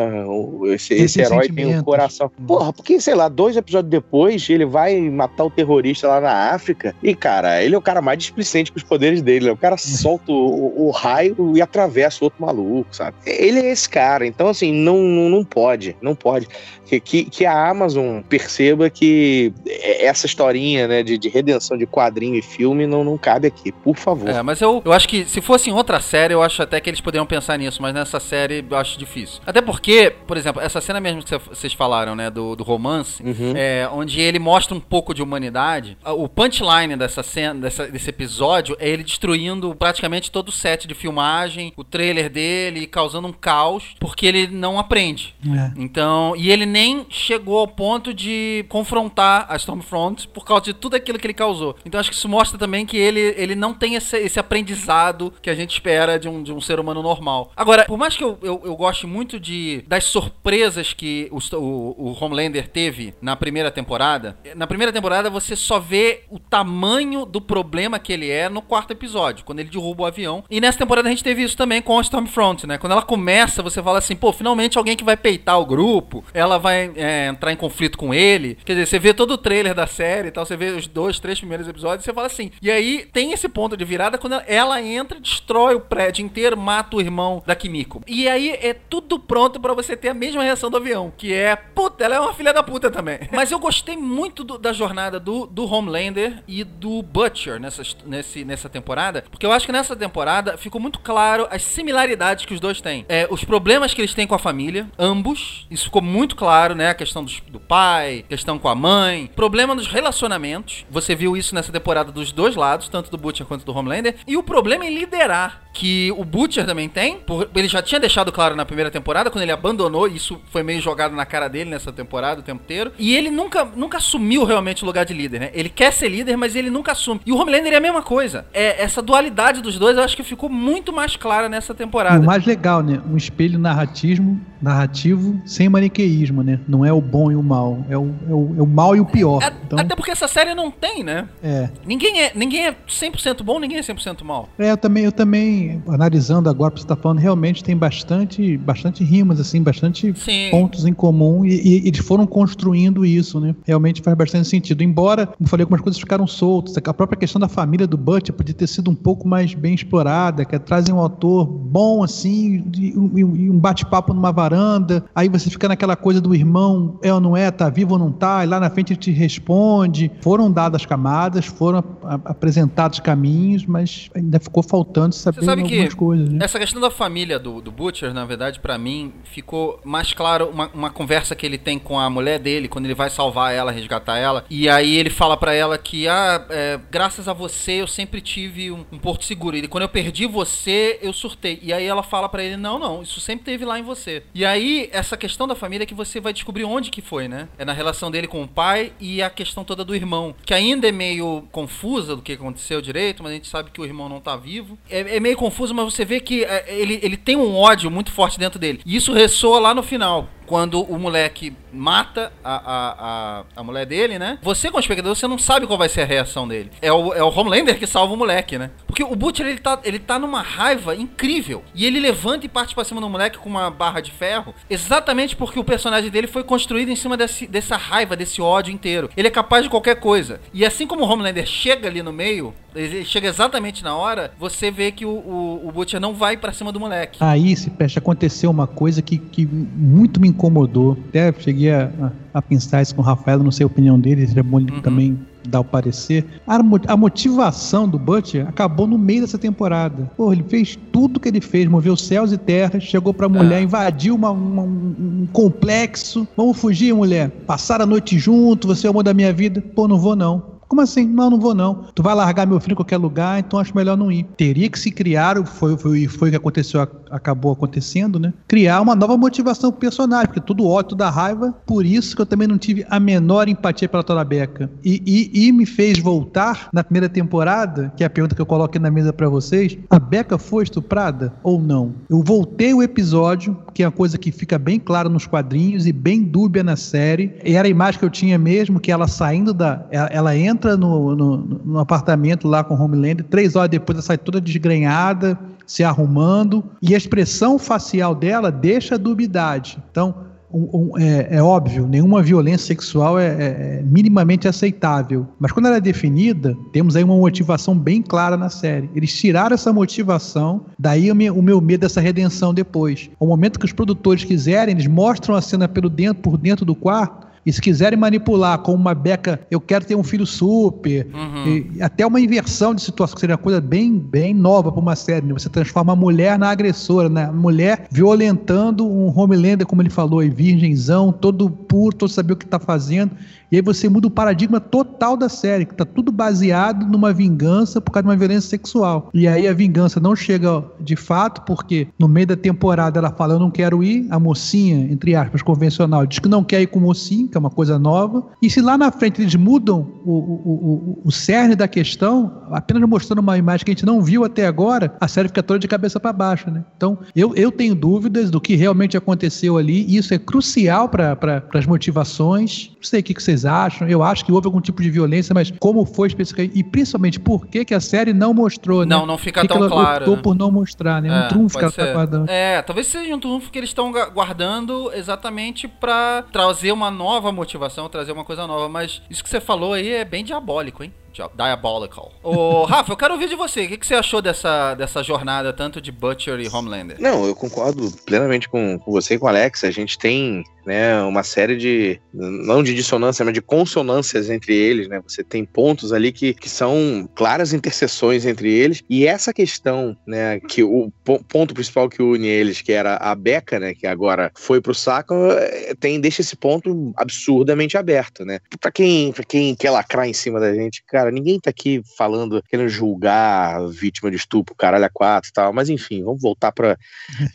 esse, esse herói tem um coração. Porra, porque, sei lá, dois episódios depois, ele vai matar o terrorista lá na África. E, cara, ele é o cara mais displicente com os poderes dele. Né? O cara *laughs* solta o, o, raio e atravessa o outro maluco, sabe? Ele é esse cara. Então, assim, não, não, não pode. Não pode. Que, que, que a Amazon perceba que essa historinha, né, de, de redenção de quadrinho e filme não, não cabe aqui, por favor. É, mas eu, eu acho que se fosse em outra série, eu acho até que eles poderiam pensar nisso, mas nessa série eu acho difícil. Até porque, por exemplo, essa cena mesmo que vocês falaram, né, do, do romance, uhum. é, onde ele mostra um pouco de humanidade, o punchline dessa cena, dessa, desse episódio é ele destruindo praticamente todo o set de filmagem, o trailer dele, causando um caos, porque ele não aprende. É. Então, e ele nem chegou ao ponto de confrontar a Stormfront por causa de tudo aquilo que ele causou. Então acho que isso mostra também que ele, ele não tem esse, esse aprendizado que a gente espera de um, de um ser humano normal. Agora, por mais que eu, eu, eu goste muito de das surpresas que o, o, o Homelander teve na primeira temporada, na primeira temporada você só vê o tamanho do problema que ele é no quarto episódio, quando ele derruba o avião. E nessa temporada a gente teve isso também com a Stormfront, né? Quando ela começa, você fala assim, pô, finalmente alguém que vai peitar o grupo, ela vai é, entrar em conflito com ele. Quer dizer, você vê todo o trailer da série e tal, você vê os dois, três primeiros episódios e você fala assim. E aí tem esse ponto de virada quando ela entra, destrói o prédio inteiro, mata o irmão da Kimiko. E aí é tudo pronto para você ter a mesma reação do avião, que é, puta, ela é uma filha da puta também. *laughs* Mas eu gostei muito do, da jornada do, do Homelander e do Butcher nessa, nesse, nessa temporada, porque eu acho que nessa temporada ficou muito claro as similaridades que os dois têm. É, os problemas que eles têm com a família, ambos, isso ficou muito claro, né? A questão do, do pai, questão com a mãe, problema dos relacionamentos. Você viu isso nessa temporada dos dois lados, tanto do Butcher quanto do Homelander. E o problema em liderar, que o Butcher também tem. Por, ele já tinha deixado claro na primeira temporada, quando ele abandonou, isso foi meio jogado na cara dele nessa temporada o tempo inteiro. E ele nunca, nunca assumiu realmente o lugar de líder, né? Ele quer ser líder, mas ele nunca assume. E o Homelander é a mesma coisa. É, essa dualidade dos dois eu acho que ficou muito mais clara nessa temporada. O mais legal, né? Um espelho narratismo, narrativo sem maniqueísmo, né? Não é o bom e o mal. É o, é o, é o mal e o pior. É, então... Até porque essa série não tem, né? É. Ninguém é, ninguém é 100% bom, ninguém é 100% mal. É, eu também, eu também, analisando agora o que você tá falando, realmente tem bastante, bastante rimas, assim, bastante Sim. pontos em comum e, e, eles foram construindo isso, né? Realmente faz bastante sentido. Embora, como falei, algumas coisas ficaram soltas. A própria questão da família do Butch podia ter sido um pouco mais bem explorada, que é trazer um autor bom, assim, e um, um bate-papo numa varanda, aí você fica naquela coisa do irmão, é ou não é, tá vivo ou não tá, e lá na frente ele te responde. Foram dadas camadas, foram apresentados caminhos, mas ainda ficou faltando saber algumas coisas. Né? Essa questão da família do, do Butcher, na verdade, para mim, ficou mais claro uma, uma, conversa que ele tem com a mulher dele, quando ele vai salvar ela, resgatar ela, e aí ele fala para ela que, ah, é, graças a você eu sempre tive um, um, porto seguro, e quando eu perdi você, eu surtei. E aí ela fala para ele, não, não, isso sempre teve lá em você. E aí, essa questão da família é que você vai descobrir onde que foi, né? É na relação dele com o pai e a questão toda do irmão, que ainda é meio confusa do que aconteceu direito, mas a gente sabe que o irmão não tá vivo. É, é meio confuso, mas você vê que é, ele, ele tem um ódio muito forte dentro dele. E isso ressoa lá no final quando o moleque mata a, a, a, a, mulher dele, né? Você, como espectador, você não sabe qual vai ser a reação dele. É o, é o Homelander que salva o moleque, né? Porque o Butcher, ele tá, ele tá numa raiva incrível. E ele levanta e parte pra cima do moleque com uma barra de ferro, exatamente porque o personagem dele foi construído em cima desse, dessa raiva, desse ódio inteiro. Ele é capaz de qualquer coisa. E assim como o Homelander chega ali no meio, ele chega exatamente na hora, você vê que o, o, o Butcher não vai para cima do moleque. Aí, se peste, aconteceu uma coisa que, que muito me incomodou. Até cheguei a, a, a pensar isso com o Rafael, não sei a opinião dele, seria bom uhum. também dar o parecer. A, a, motivação do Butcher acabou no meio dessa temporada. Pô, ele fez tudo que ele fez, moveu céus e terras, chegou pra mulher, é. invadiu uma, uma, um complexo. Vamos fugir, mulher. Passar a noite junto, você é o amor da minha vida. Pô, não vou não. Como assim? Não, não vou não. Tu vai largar meu filho em qualquer lugar, então acho melhor não ir. Teria que se criar, foi, foi, foi o que aconteceu, acabou acontecendo, né? Criar uma nova motivação pro personagem, porque tudo ódio, da raiva. Por isso que eu também não tive a menor empatia pela Tora Beca. E, e, e, me fez voltar na primeira temporada, que é a pergunta que eu coloquei na mesa para vocês. A Beca foi estuprada ou não? Eu voltei o episódio, que é uma coisa que fica bem clara nos quadrinhos e bem dúbia na série. E era a imagem que eu tinha mesmo, que ela saindo da. Ela, ela entra no, no, no, apartamento lá com o Homelander, três horas depois ela sai toda desgrenhada, se arrumando, e a expressão facial dela deixa dubiedade. Então, um, um, é, é, óbvio, nenhuma violência sexual é, é, é, minimamente aceitável. Mas quando ela é definida, temos aí uma motivação bem clara na série. Eles tiraram essa motivação, daí o meu, o meu medo dessa redenção depois. O momento que os produtores quiserem, eles mostram a cena pelo dentro, por dentro do quarto, e se quiserem manipular com uma beca, eu quero ter um filho super, uhum. e, até uma inversão de situação, que seria uma coisa bem, bem nova para uma série. Né? Você transforma a mulher na agressora, né? A mulher violentando um Homelander, como ele falou, aí, virgenzão, todo puro, todo saber o que está fazendo. E aí você muda o paradigma total da série, que tá tudo baseado numa vingança por causa de uma violência sexual. E aí a vingança não chega de fato, porque no meio da temporada ela fala: Eu não quero ir. A mocinha, entre aspas, convencional, diz que não quer ir com o mocinho, que é uma coisa nova. E se lá na frente eles mudam o, o, o, o cerne da questão, apenas mostrando uma imagem que a gente não viu até agora, a série fica toda de cabeça para baixo, né? Então, eu, eu tenho dúvidas do que realmente aconteceu ali, e isso é crucial para pra, as motivações. Não sei o que, que vocês vocês acham. Eu acho que houve algum tipo de violência, mas como foi especificamente e principalmente por que, que a série não mostrou, né? Não, não fica que tão que ela claro. Optou né? por não mostrar, né? É, um trunfo que ela tá guardando. É, talvez seja um trunfo que eles estão guardando exatamente para trazer uma nova motivação, trazer uma coisa nova, mas isso que você falou aí é bem diabólico, hein? Diabolical. Ô, *laughs* Rafa, eu quero ouvir de você. O que, que você achou dessa, dessa jornada, tanto de Butcher e Homelander? Não, eu concordo plenamente com, com você e com o Alex. A gente tem né, uma série de, não de dissonância, mas de consonâncias entre eles, né? Você tem pontos ali que, que são claras interseções entre eles. E essa questão, né, que o ponto principal que une eles, que era a Beca, né, que agora foi pro saco, é, tem, deixa esse ponto absurdamente aberto, né? Pra quem, pra quem quer lacrar em cima da gente, cara, cara, ninguém tá aqui falando, querendo julgar vítima de estupro, caralho, a quatro e tal, mas enfim, vamos voltar pra,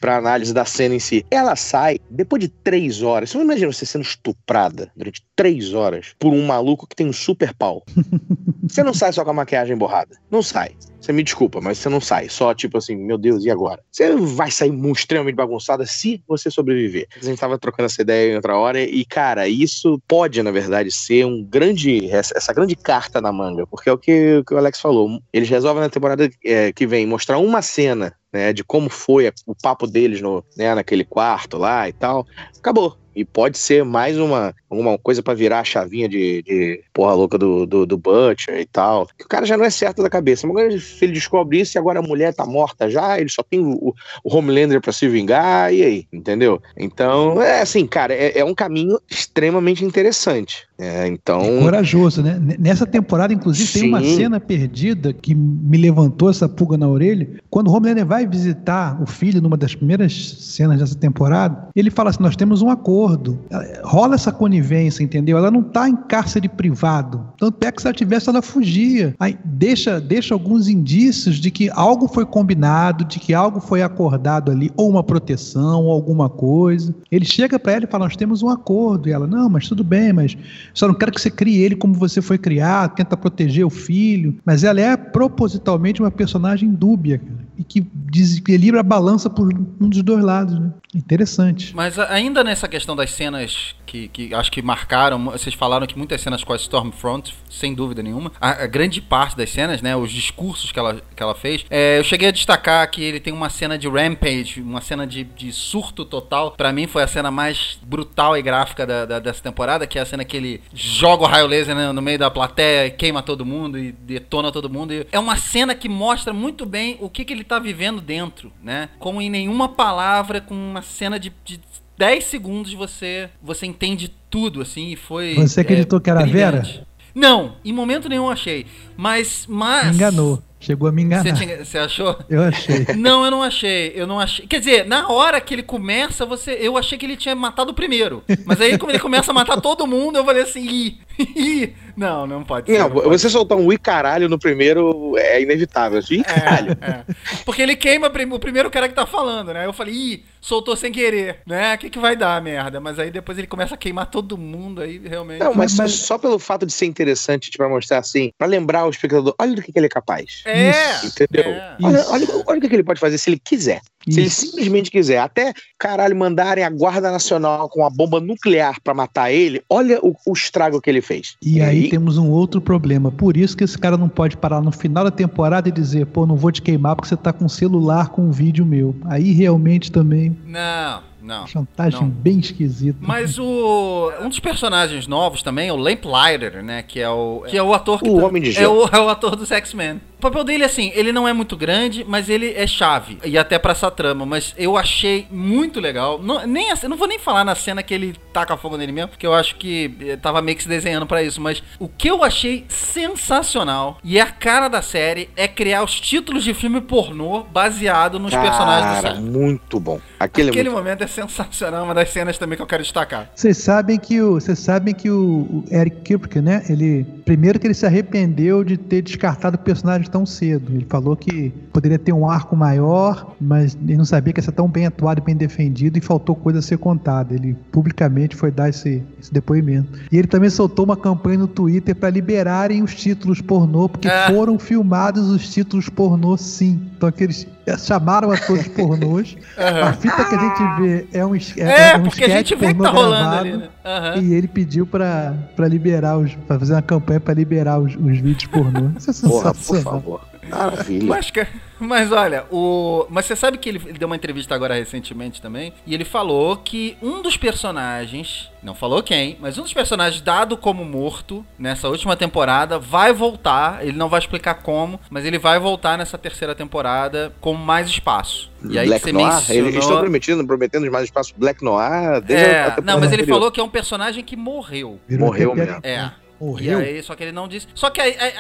pra análise da cena em si. Ela sai, depois de três horas, você não imagina você sendo estuprada durante três horas por um maluco que tem um super pau. *laughs* Você não sai só com a maquiagem borrada. Não sai. Você me desculpa, mas você não sai. Só tipo assim, meu Deus, e agora? Você vai sair extremamente bagunçada se você sobreviver. A gente tava trocando essa ideia em outra hora e, cara, isso pode, na verdade, ser um grande. essa grande carta na manga, porque é o que, que o Alex falou. Eles resolvem na temporada é, que vem mostrar uma cena né, de como foi o papo deles no, né, naquele quarto lá e tal. Acabou. E pode ser mais uma, uma coisa para virar a chavinha de, de porra louca do, do, do, Butcher e tal. Que o cara já não é certo da cabeça. Mas ele descobre isso e agora a mulher tá morta já, ele só tem o, o Homelander para se vingar, e aí? Entendeu? Então, é assim, cara, é, é um caminho extremamente interessante. É, então. É corajoso, né? Nessa temporada, inclusive, Sim. tem uma cena perdida que me levantou essa pulga na orelha. Quando o Homelander vai visitar o filho numa das primeiras cenas dessa temporada, ele fala assim: Nós temos um acordo. Rola essa conivência, entendeu? Ela não tá em cárcere privado. Tanto é que se ela tivesse, ela fugia. Aí deixa, deixa alguns indícios de que algo foi combinado, de que algo foi acordado ali, ou uma proteção, ou alguma coisa. Ele chega para ela e fala: Nós temos um acordo. E ela: Não, mas tudo bem, mas só não quero que você crie ele como você foi criado, tenta proteger o filho. Mas ela é propositalmente uma personagem dúbia, cara, e que desequilibra a balança por um dos dois lados, né? Interessante. Mas ainda nessa questão das cenas que, que acho que marcaram, vocês falaram que muitas cenas com a Stormfront, sem dúvida nenhuma, a, a grande parte das cenas, né, os discursos que ela, que ela fez, é, eu cheguei a destacar que ele tem uma cena de rampage, uma cena de, de surto total. Para mim foi a cena mais brutal e gráfica da, da, dessa temporada, que é a cena que ele joga o raio laser né, no meio da plateia, queima todo mundo e detona todo mundo. E é uma cena que mostra muito bem o que, que ele tá vivendo dentro, né? Como em nenhuma palavra, com uma cena de, de 10 segundos você você entende tudo, assim, e foi. Você acreditou é, que era brilhante. Vera? Não, em momento nenhum achei. Mas. mas Me enganou. Chegou a me enganar. Você, achou? Eu achei. *laughs* Não, eu não achei. Eu não achei. Quer dizer, na hora que ele começa, você, eu achei que ele tinha matado o primeiro. Mas aí, como ele começa a matar todo mundo, eu falei assim, ih, *laughs* ih. Não, não pode ser. Não, não pode você soltar um ui caralho no primeiro é inevitável. Ih, é, caralho. É, é. Porque ele queima o primeiro cara que tá falando, né? Eu falei, ih, soltou sem querer, né? O que, que vai dar, merda? Mas aí depois ele começa a queimar todo mundo, aí realmente. Não, mas, mas... só pelo fato de ser interessante, tipo, pra mostrar assim, pra lembrar o espectador, olha do que, que ele é capaz. É. Isso. Entendeu? É. Olha, olha, olha o que, que ele pode fazer se ele quiser. Se ele simplesmente quiser, até caralho, mandarem a Guarda Nacional com a bomba nuclear pra matar ele, olha o, o estrago que ele fez. E aí temos um outro problema. Por isso que esse cara não pode parar no final da temporada e dizer, pô, não vou te queimar porque você tá com um celular com um vídeo meu. Aí realmente também, Não, não. chantagem não. bem esquisita. Mas o. Um dos personagens novos também, o Lamplighter, né? Que é o. Que é o ator que. O tá- Homem de é Gelo. o, é o ator dos X-Men. O papel dele, assim, ele não é muito grande, mas ele é chave. E até pra essa trama. Mas eu achei muito legal. Não, nem, assim, não vou nem falar na cena que ele taca fogo nele mesmo, porque eu acho que eh, tava meio que se desenhando pra isso. Mas o que eu achei sensacional, e é a cara da série, é criar os títulos de filme pornô baseado nos personagens do Cara, série. muito bom. Aquele, Aquele é muito... momento é sensacional, uma das cenas também que eu quero destacar. Vocês sabem que o, vocês sabem que o, o Eric Kripke, né? Ele primeiro que ele se arrependeu de ter descartado o personagem tão cedo. Ele falou que poderia ter um arco maior, mas ele não sabia que ia ser tão bem atuado e bem defendido e faltou coisa a ser contada. Ele publicamente foi dar esse, esse depoimento. E ele também soltou uma campanha no Twitter para liberarem os títulos pornô, porque Ah. foram filmados os títulos pornô, sim. Então aqueles chamaram atores *laughs* pornôs. A fita que a gente vê é um, É, é um porque a gente sketch vê que tá rolando gravado. ali, né? Aham. E ele pediu pra, pra liberar os. pra fazer uma campanha pra liberar os, os vídeos pornô. Isso é Porra, por sensacional. favor. Maravilha. Mas, ca- *laughs* mas olha, o. Mas você sabe que ele, ele deu uma entrevista agora recentemente também. E ele falou que um dos personagens. Não falou quem, mas um dos personagens dado como morto nessa última temporada vai voltar. Ele não vai explicar como, mas ele vai voltar nessa terceira temporada com mais espaço. E aí Black você Noir, mencionou... eles estão prometendo, prometendo mais espaço Black Noir desde É, não, mas ele anterior. falou que é um personagem que morreu. Virou Morreu mesmo. É. E Morreu? aí, só que ele não disse. Só que aí, aí-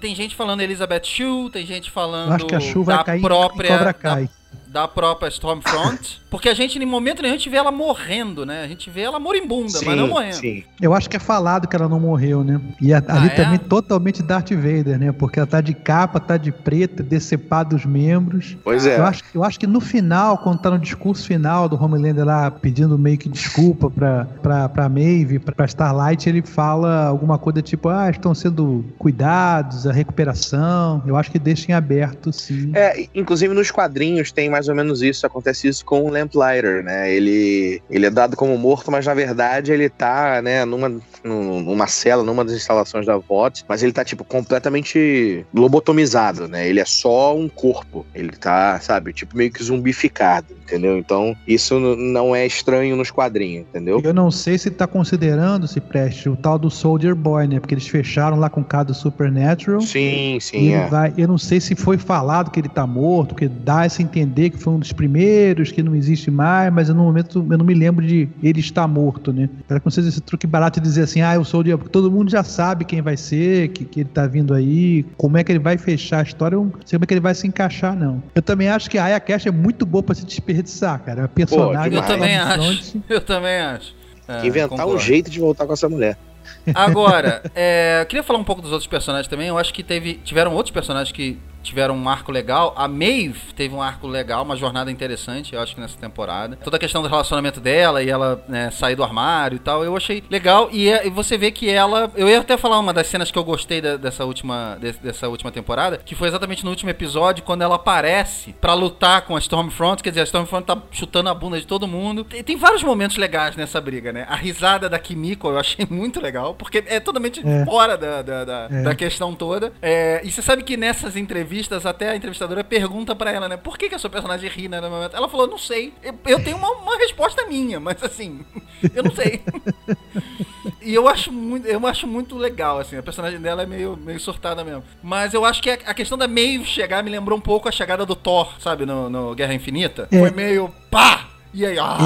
tem gente falando Elizabeth Shue, tem gente falando Eu acho que a da vai cair própria e cobra da, cai. Da própria Stormfront, porque a gente em momento nenhum a gente vê ela morrendo, né? A gente vê ela moribunda, mas não morrendo. Sim. Eu acho que é falado que ela não morreu, né? E a- ali é? também totalmente Darth Vader, né? Porque ela tá de capa, tá de preta, decepado os membros. Pois é. Eu acho, eu acho que no final, quando tá no discurso final do Homelander lá pedindo meio que desculpa pra, pra, pra Maeve, pra, pra Starlight, ele fala alguma coisa tipo, ah, estão sendo cuidados, a recuperação. Eu acho que deixa em aberto, sim. É, inclusive nos quadrinhos tem mais ou menos isso, acontece isso com o Lamplighter, né? Ele, ele é dado como morto, mas na verdade ele tá, né, numa, num- numa cela, numa das instalações da VOT, mas ele tá, tipo, completamente lobotomizado, né? Ele é só um corpo. Ele tá, sabe, tipo, meio que zumbificado, entendeu? Então, isso não é estranho nos quadrinhos, entendeu? Eu não sei se tá considerando, se preste, o tal do Soldier Boy, né? Porque eles fecharam lá com o caso do Supernatural. Sim, sim, é. vai, eu não sei se foi falado que ele tá morto, que dá essa a entender que foi um dos primeiros, que não existe mais, mas eu, no momento eu não me lembro de ele estar morto, né? Era como se esse truque barato de dizer assim, ah, eu sou o diabo, porque todo mundo já sabe quem vai ser, que, que ele tá vindo aí, como é que ele vai fechar a história, eu não sei como é que ele vai se encaixar, não. Eu também acho que a Aya Cash é muito boa pra se desperdiçar, cara. A personagem Eu demais. também Stormfront, acho. *laughs* Eu também acho. É, Inventar um concordo. jeito de voltar com essa mulher. Agora, *laughs* é, eu queria falar um pouco dos outros personagens também. Eu acho que teve, tiveram outros personagens que tiveram um arco legal. A Maeve teve um arco legal, uma jornada interessante, eu acho que nessa temporada. Toda a questão do relacionamento dela e ela né, sair do armário e tal, eu achei legal. E, é- e você vê que ela. Eu ia até falar uma das cenas que eu gostei da- dessa, última, de- dessa última temporada, que foi exatamente no último episódio, quando ela aparece pra lutar com a Stormfront. Quer dizer, a Stormfront tá chutando a bunda de todo mundo. Tem, tem vários momentos legais nessa briga, né? A risada da Kimiko eu achei *laughs* muito legal, porque é totalmente É. fora da, da, da, É. da questão toda. É, e você sabe que nessas entrevistas, até a entrevistadora pergunta pra ela, né? Por que, que a sua personagem ri né, no momento? Ela falou, não sei. Eu, eu tenho uma, uma resposta minha, mas assim, *laughs* eu não sei. *laughs* E eu acho muito, eu acho muito legal, assim, a personagem dela é meio, meio surtada mesmo. Mas eu acho que a, a questão da Maeve chegar me lembrou um pouco a chegada do Thor, sabe, no, no Guerra Infinita. É. Foi meio pá! E aí, ah,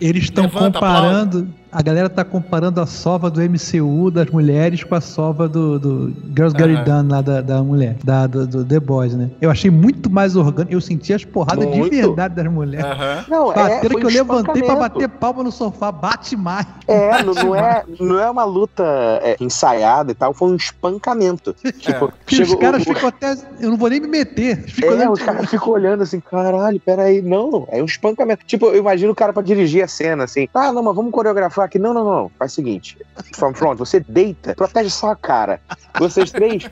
Eles estão comparando. A galera tá comparando a sova do MCU das mulheres com a sova do, do Girls Get It Aham. Done lá da, da mulher, da, do, do The Boys, né? Eu achei muito mais orgânico. Eu senti as porradas de Muito. verdade das mulheres. Aham. Não, Bateram foi que eu um levantei pra bater palma no sofá. Bate mais. É, não, não é, não é uma luta é, ensaiada e tal, foi um espancamento. Tipo, Que os chegou caras o- ficam até. Eu não vou nem me meter. Eles ficam É, olhando os caras ficam olhando assim, caralho, peraí, não, é um espancamento. Tipo, eu imagino o cara pra dirigir a cena, assim, ah, não, mas vamos coreografar aqui. Não, não, não, faz o seguinte, Stormfront, você deita, protege só a cara. Vocês três,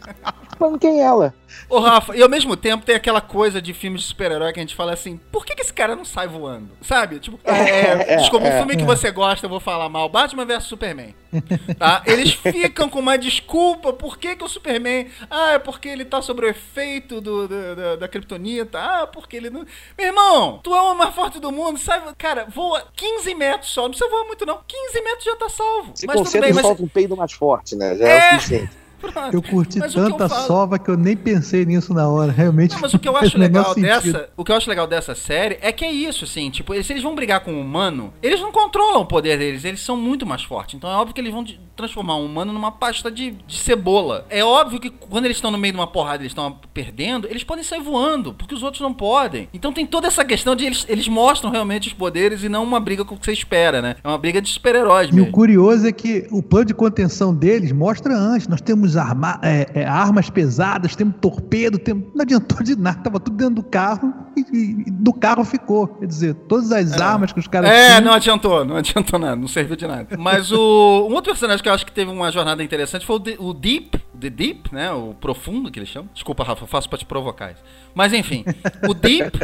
espanquem ela. Ô, Rafa, e ao mesmo tempo tem aquela coisa de filmes de super-herói que a gente fala assim, por que, que esse cara não sai voando? Sabe? Tipo, é, *laughs* É, desculpa, é, um filme que você gosta, eu vou falar mal, Batman vs Superman. Tá? Eles *laughs* ficam com uma desculpa, por que, que o Superman... Ah, é porque ele tá sob o efeito do, do- da, da Kryptonita. Ah, porque ele não... Meu irmão, tu é o mais forte do mundo, sabe? Cara, voa 15 metros só, não precisa voar muito não. 15 metros já tá salvo. Se mas tudo bem, mas... solta um peido mais forte, né? Já é, É. o suficiente. Pronto. Eu curti Mas que eu tanta falo- sova que eu nem pensei nisso na hora. Realmente. Não, mas o que eu *laughs* acho legal sentido. dessa, o que eu acho legal dessa série é que é isso, assim, tipo, se eles vão brigar com um humano, eles não controlam o poder deles, eles são muito mais fortes. Então é óbvio que eles vão transformar um humano numa pasta de, de cebola. É óbvio que quando eles estão no meio de uma porrada, eles estão perdendo, eles podem sair voando, porque os outros não podem. Então tem toda essa questão de eles, eles mostram realmente os poderes e não uma briga com o que você espera, né? É uma briga de super-heróis E o curioso é que o plano de contenção deles mostra antes. Nós temos arma- é, é, armas pesadas, temos torpedo, temos... não adiantou de nada, tava tudo dentro do carro e, e- do carro ficou. Quer dizer, todas as armas que os caras É, tinham. não adiantou, não adiantou nada, não serviu de nada. Mas o um outro personagem que eu acho que teve uma jornada interessante foi o, De- o Deep, The Deep, né? O profundo que eles chamam. Desculpa, Rafa, eu faço pra te provocar isso. Mas enfim, o Deep.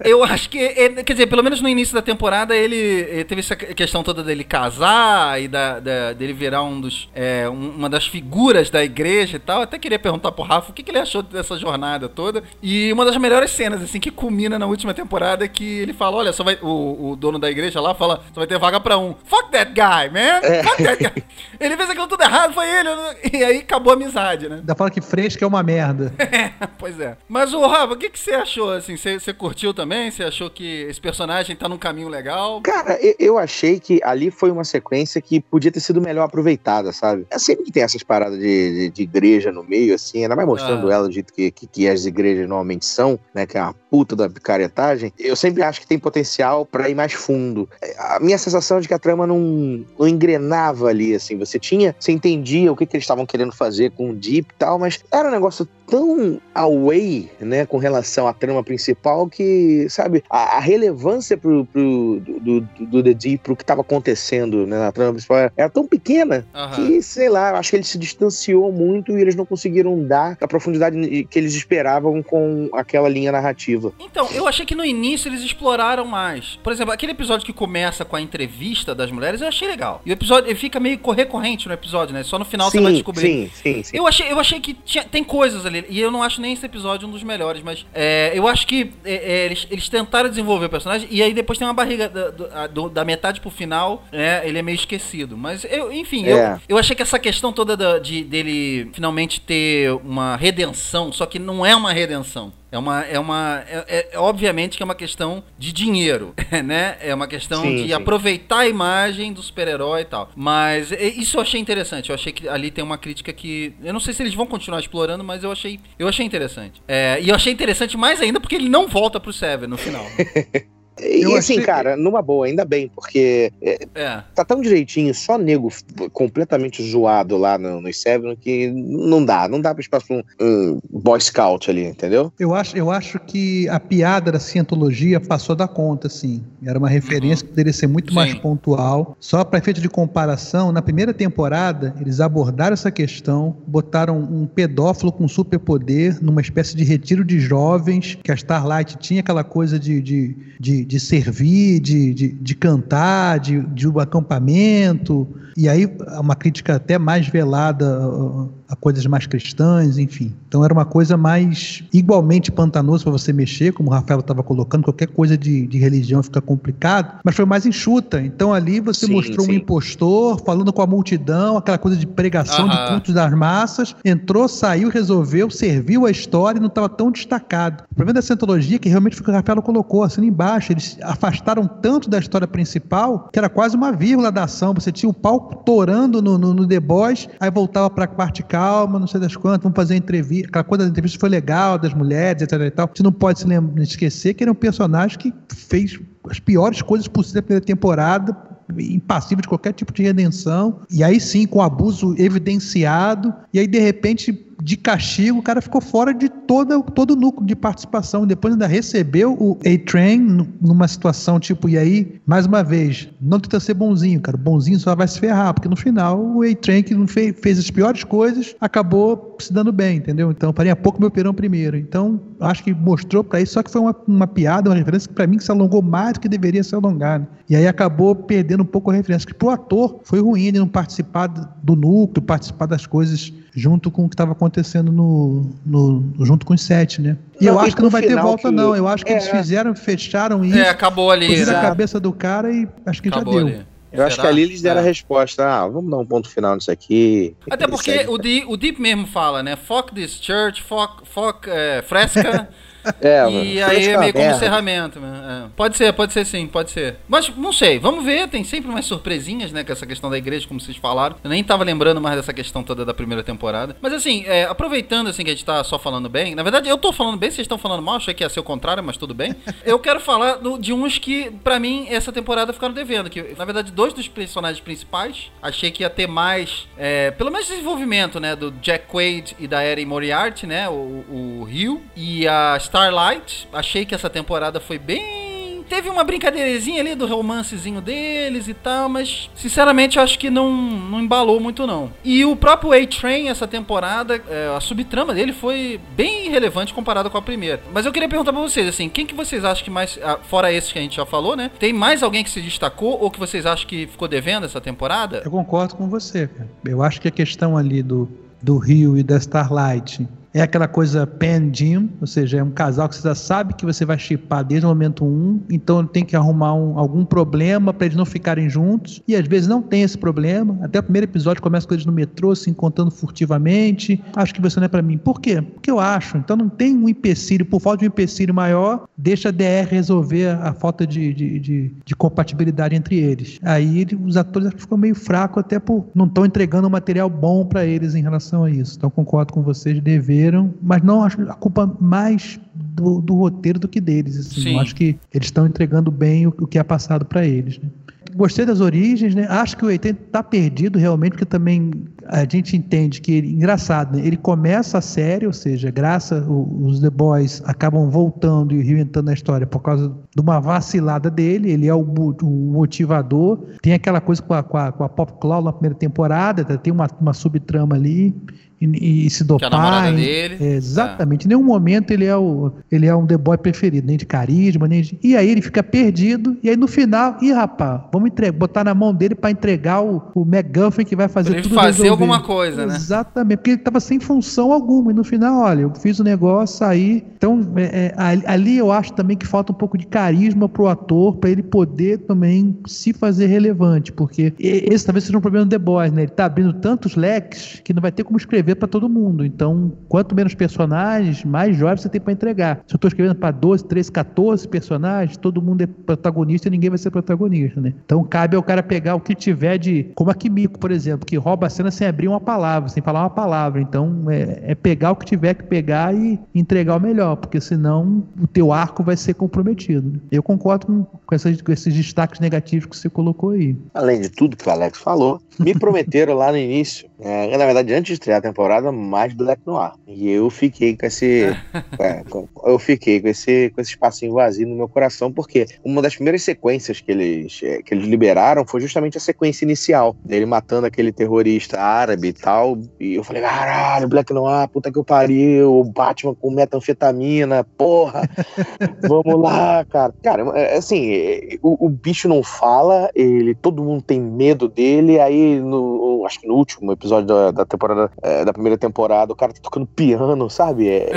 Eu acho que, ele- quer dizer, pelo menos no início da temporada ele, ele teve essa questão toda dele casar e da, da- dele virar um dos, é, um- uma das figuras da igreja e tal. Eu até queria perguntar pro Rafa o que, que ele achou dessa jornada toda. E uma das melhores cenas, assim, que culmina na última temporada é que ele fala, olha, só vai, o, o dono da igreja lá fala, só vai ter vaga pra um. Fuck that guy, man! Fuck that guy! *laughs* Ele fez aquilo tudo errado, foi ele. E aí acabou a amizade, né? Ainda fala que fresca é uma merda. *laughs* pois é. Mas o Rafa, o que, que você achou, assim? Você, você curtiu também? Você achou que esse personagem tá num caminho legal? Cara, eu, eu achei que ali foi uma sequência que podia ter sido melhor aproveitada, sabe? É sempre que tem essas paradas de, de, de igreja no meio, assim, ainda mais mostrando Ah. ela jeito que, que, que as igrejas normalmente são, né? Que é uma puta da picaretagem. Eu sempre acho que tem potencial pra ir mais fundo. A minha sensação é de que a trama não, não engrenava ali, assim. Você tinha, você entendia o que, que eles estavam querendo fazer com o Deep e tal, mas era um negócio tão away, né, com relação à trama principal que, sabe, a, a relevância pro, pro, do, do, do The Deep pro que tava acontecendo né, na trama principal era, era tão pequena Aham. que, sei lá, acho que ele se distanciou muito e eles não conseguiram dar a profundidade que eles esperavam com aquela linha narrativa. Então, eu achei que no início eles exploraram mais. Por exemplo, aquele episódio que começa com a entrevista das mulheres, eu achei legal. E o episódio ele fica meio recorrente no episódio, né? Só no final você vai sim, descobrir. sim, sim, sim. Eu achei, eu achei que tinha- tem coisas ali, e eu não acho nem esse episódio um dos melhores, mas é, eu acho que é, é, eles, eles tentaram desenvolver o personagem, e aí depois tem uma barriga da, do- a- do- da metade pro final, né, ele é meio esquecido. Mas, eu, enfim, eu, É. eu achei que essa questão toda da- de, dele finalmente ter uma redenção, só que não é uma redenção. É uma. É uma. É, é- é obviamente que é uma questão de dinheiro, *laughs* né? É uma questão Sim, de sim. aproveitar a imagem do super-herói e tal. Mas isso eu achei interessante. Eu achei que ali tem uma crítica que. Eu não sei se eles vão continuar explorando, mas eu achei. Eu achei interessante. É, e eu achei interessante mais ainda porque ele não volta pro Seven no final. *laughs* E Eu assim, achei- cara, numa boa, ainda bem, porque é, É. tá tão direitinho, só nego completamente zoado lá no, no Seven que não dá, não dá pra espaço pra um, um Boy Scout ali, entendeu? Eu acho, eu acho que a piada da cientologia passou da conta, assim. Era uma referência que poderia ser muito Sim. mais pontual. Só para efeito de comparação, na primeira temporada, eles abordaram essa questão, botaram um pedófilo com superpoder numa espécie de retiro de jovens, que a Starlight tinha aquela coisa de, de, de, de servir, de, de, de cantar, de, de um acampamento. E aí, uma crítica até mais velada a coisas mais cristãs, enfim. Então era uma coisa mais igualmente pantanosa para você mexer, como o Rafael estava colocando, qualquer coisa de, de religião fica complicado, mas foi mais enxuta. Então ali você Sim, mostrou um sim. impostor falando com a multidão, aquela coisa de pregação Aham. de cultos das massas, entrou, saiu, resolveu, serviu a história e não estava tão destacado. O problema da Scientologia é que realmente foi o que o Rafael colocou, assim embaixo, eles afastaram tanto da história principal que era quase uma vírgula da ação. Você tinha o palco torando no, no, no The Boys, aí voltava para a parte calma, não sei das quantas, vamos fazer entrevista. Aquela coisa da entrevista foi legal, das mulheres, etc e tal. Você não pode se esquecer que ele é um personagem que fez as piores coisas possíveis na primeira temporada, impassível de qualquer tipo de redenção. E aí sim, com abuso evidenciado, e aí de repente de castigo, o cara ficou fora de toda, todo o núcleo de participação. Depois ainda recebeu o A-Train numa situação tipo, e aí, mais uma vez, não tenta ser bonzinho, cara. Bonzinho só vai se ferrar, porque no final o A-Train, que fez, fez as piores coisas, acabou se dando bem, entendeu? Então, faria pouco meu perão primeiro. Então, acho que mostrou para isso, só que foi uma, uma piada, uma referência que para mim se alongou mais do que deveria se alongar. Né? E aí acabou perdendo um pouco a referência, que pro ator foi ruim ele não participar do núcleo, participar das coisas junto com o que estava acontecendo no, no, junto com os sete, né? E não, eu acho que não vai ter volta, que... não. Eu acho que é, eles fizeram, fecharam isso. É, acabou ali. a cabeça do cara e acho que acabou já deu. Ali. Eu Será? acho que ali eles deram é. a resposta. Ah, vamos dar um ponto final nisso aqui. Até porque o Deep, o Deep mesmo fala, né? Fuck this church, fuck, fuck é, fresca. *laughs* É, e mano, aí é meio como encerramento. É. Pode ser, pode ser sim, pode ser. Mas não sei, vamos ver, tem sempre umas surpresinhas, né, com essa questão da igreja, como vocês falaram. Eu nem tava lembrando mais dessa questão toda da primeira temporada. Mas assim, é, aproveitando assim que a gente tá só falando bem, na verdade eu tô falando bem, vocês estão falando mal, achei que ia ser o contrário, mas tudo bem. *laughs* eu quero falar do, de uns que, para mim, essa temporada ficaram devendo. Que, na verdade, dois dos personagens principais, achei que ia ter mais, é, pelo menos desenvolvimento, né, do Jack Quaid e da Erin Moriarty, né, o, o Rio, e a Starlight. Achei que essa temporada foi bem teve uma brincadeirazinha ali do romancezinho deles e tal, mas sinceramente acho que não, não embalou muito não. E o próprio A-Train, essa temporada, é, a subtrama dele foi bem relevante comparado com a primeira. Mas eu queria perguntar pra vocês, assim, quem que vocês acham que mais, ah, fora esses que a gente já falou, né? Tem mais alguém que se destacou ou que vocês acham que ficou devendo essa temporada? Eu concordo com você, cara. Eu acho que a questão ali do, do Rio e da Starlight é aquela coisa pen Jim, ou seja, é um casal que você já sabe que você vai chipar desde o momento 1, um, então tem que arrumar um, algum problema para eles não ficarem juntos, e às vezes não tem esse problema. Até o primeiro episódio começa com eles no metrô, se encontrando furtivamente. Acho que você não é para mim. Por quê? Porque eu acho. Então não tem um empecilho, por falta de um empecilho maior, deixa a DR resolver a falta de, de, de, de compatibilidade entre eles. Aí os atores ficam meio fracos, até por não estão entregando um material bom para eles em relação a isso. Então concordo com vocês, dever mas não acho a culpa mais do, do roteiro do que deles. Assim. Acho que eles estão entregando bem o, o, que é passado para eles. Né? Gostei das origens, né? Acho que o 80 está perdido realmente, porque também a gente entende que ele, engraçado, né? ele começa a série, ou seja, graças os The Boys acabam voltando e reinventando a história por causa de uma vacilada dele, ele é o, o motivador. Tem aquela coisa com a, com a, com a Pop Cloud na primeira temporada, tem uma, uma subtrama ali e, e se dopar. Que é a namorada dele. É, exatamente. É. Em nenhum momento ele é, o, ele é um The Boy preferido, nem de carisma, nem de... E aí ele fica perdido, e aí no final, ih, rapaz, vamos entregar, botar na mão dele para entregar o, o McGuffin que vai fazer pra ele tudo fazer resolver. alguma coisa, né? Exatamente, porque ele tava sem função alguma, e no final, olha, eu fiz o negócio, saí. Então, é, é, ali eu acho também que falta um pouco de carisma pro ator, para ele poder também se fazer relevante, porque esse talvez seja um problema do The Boys, né? Ele tá abrindo tantos leques que não vai ter como escrever para todo mundo. Então, quanto menos personagens, mais jovens você tem para entregar. Se eu estou escrevendo para 12, 13, 14 personagens, todo mundo é protagonista e ninguém vai ser protagonista, né? Então, cabe ao cara pegar o que tiver de. Como a Kimiko, por exemplo, que rouba a cena sem abrir uma palavra, sem falar uma palavra. Então, é, é pegar o que tiver que pegar e entregar o melhor, porque senão o teu arco vai ser comprometido. Né? Eu concordo com, com, essas, com esses destaques negativos que você colocou aí. Além de tudo que o Alex falou, me prometeram lá no início, é, na verdade, antes de estrear a temporada, mais Black Noir. E eu fiquei com esse. *laughs* é, eu fiquei com esse, com esse espacinho vazio no meu coração, porque uma das primeiras sequências que eles, é, que eles liberaram foi justamente a sequência inicial, dele matando aquele terrorista árabe e tal. E eu falei, caralho, Black Noir, puta que eu pariu, o Batman com metanfetamina, porra, *laughs* vamos lá, cara. Cara, é, assim, é, o, o bicho não fala, ele, todo mundo tem medo dele, aí no, acho que no último episódio da, da temporada, é, da primeira temporada, o cara tá tocando piano, sabe? É,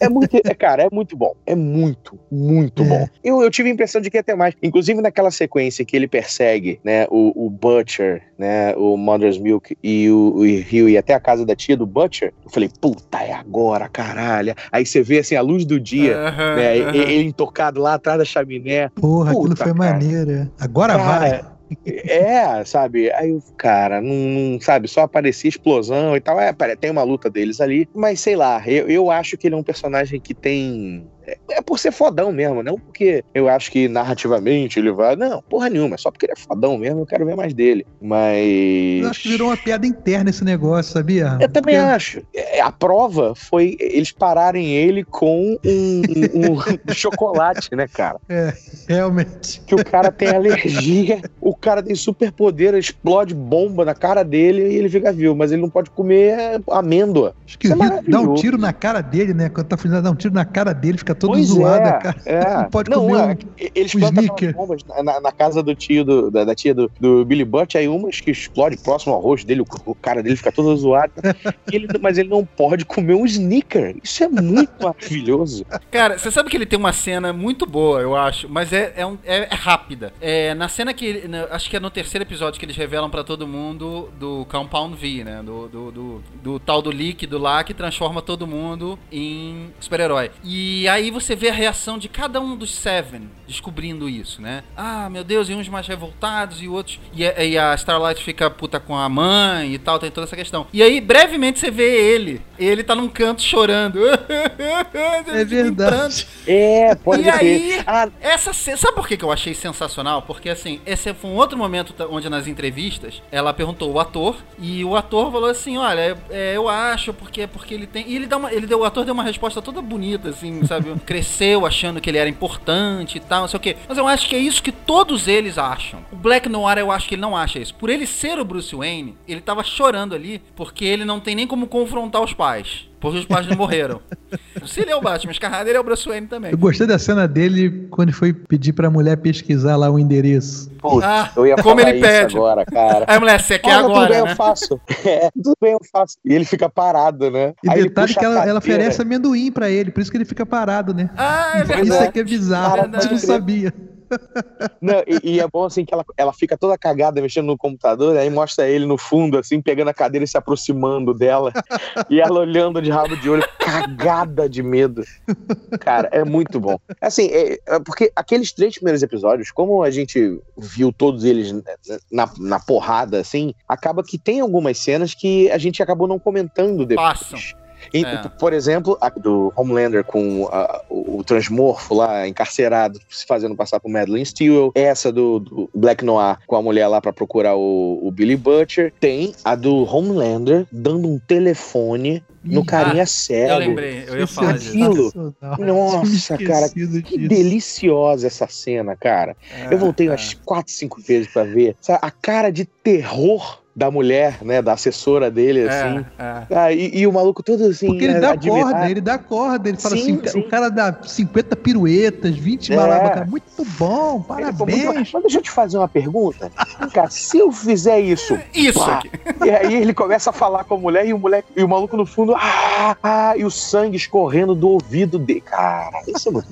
é, é muito, é, cara, é muito bom. É muito, muito bom. Eu, eu tive a impressão de que ia ter mais. Inclusive naquela sequência que ele persegue, né, o, o Butcher, né, o Mother's Milk e o, o Rio e até a casa da tia do Butcher, eu falei, puta, é agora, caralho. Aí você vê, assim, a luz do dia, uhum, né, uhum. ele intocado lá atrás da chaminé. Porra, puta, aquilo foi maneiro. Agora cara, vai. É, sabe? Aí, cara, não, não, sabe, só aparecia explosão e tal. É, tem uma luta deles ali, mas sei lá, eu, eu acho que ele é um personagem que tem É, é por ser fodão mesmo, não porque eu acho que narrativamente ele vai. Não, porra nenhuma. É só porque ele é fodão mesmo, eu quero ver mais dele. Mas. Eu acho que virou uma piada interna esse negócio, sabia? Eu também Porque- acho. É, A prova foi eles pararem ele com um, um- um *laughs* chocolate, né, cara? Realmente. Que o cara tem alergia, o cara tem superpoder, explode bomba na cara dele e ele fica vivo, mas ele não pode comer amêndoa. Isso é dá um tiro na cara dele, né? Quando tá finalizando, dá um tiro na cara dele, fica todo Pois zoado, é, *laughs* cara. é. Não pode Não, comer é, um- Eles um plantam bombas na, na- casa do tio, do- da, da tia do, do Billy Butt, aí umas que explode próximo ao rosto dele, o, o cara dele fica todo zoado. *laughs* Ele- mas ele não pode comer um sneaker. Isso é muito *laughs* maravilhoso. Cara, você sabe que ele tem uma cena muito boa, eu acho, mas é, é, um- é- é rápida. É, na cena que. ele- na- acho que é no terceiro episódio que eles revelam pra todo mundo do Compound V, né? Do, do, do, do tal do líquido lá que transforma todo mundo em super-herói. E aí você vê a reação de cada um dos Seven descobrindo isso, né? Ah, meu Deus, e uns mais revoltados e outros. E, a- e a Starlight fica puta com a mãe e tal, tem toda essa questão. E aí, brevemente, você vê ele. Ele tá num canto chorando. *laughs* É verdade. É, pode E ser. aí, Ah, essa sabe por que que eu achei sensacional? Porque assim, esse foi um outro momento onde nas entrevistas ela perguntou o ator e o ator falou assim, olha, é, eu acho porque porque ele tem e ele dá uma, ele deu o ator deu uma resposta toda bonita assim, sabe? Cresceu achando que ele era importante e tal, não sei o quê. Mas eu acho que é isso que todos eles acham. O Black Noir eu acho que ele não acha isso. Por ele ser o Bruce Wayne, ele tava chorando ali porque ele não tem nem como confrontar os pais. Porque os pais não morreram. *laughs* Se ele é o Batman escarrado, ele é o Bruce Wayne também. Eu gostei da cena dele quando ele foi pedir pra mulher pesquisar lá o endereço. putz, Ah, eu ia como falar ele isso pede. agora, cara. Aí, mulher, você quer Olha, tudo bem, agora, eu né? faço. *laughs* É, tudo bem, eu faço. E ele fica parado, né? E Aí detalhe que a ela, ela oferece amendoim pra ele, por isso que ele fica parado, né? Ah, é Isso verdade. aqui é bizarro, Cara, a gente não sabia. Não, e, e é bom assim que ela, ela fica toda cagada mexendo no computador, aí mostra ele no fundo, assim, pegando a cadeira e se aproximando dela. e ela olhando de rabo de olho, cagada de medo. Cara, é muito bom. Assim, é, é porque aqueles três primeiros episódios, como a gente viu todos eles na, na porrada, assim, acaba que tem algumas cenas que a gente acabou não comentando depois. Passam. E, É. Por exemplo, a do Homelander com a- o, o transmorfo lá encarcerado, se fazendo passar por Madeline Stewart. Essa do, do Black Noir com a mulher lá pra procurar o, o Billy Butcher. Tem a do Homelander dando um telefone no carinha Eu cego. lembrei, eu ia falar é disso. Aquilo. sensacional. Nossa, cara, esquecido Que disso. deliciosa essa cena, cara. Eu voltei É, umas quatro, cinco vezes pra ver. Sabe, a cara de terror da mulher, né? Da assessora dele, é, assim. é. Ah, e, e o maluco todo assim. Porque ele dá admirado. corda, ele dá corda, ele fala Sim, assim, sim. o cara dá 50 piruetas, 20 É. balabacas, muito bom, falou, muito- parabéns. Mas deixa eu te fazer uma pergunta. Cá, se eu fizer isso, *laughs* Isso pá, aqui. e aí ele começa a falar com a mulher e o moleque e o maluco no fundo, ah, ah, e o sangue escorrendo do ouvido dele. Cara, isso é muito.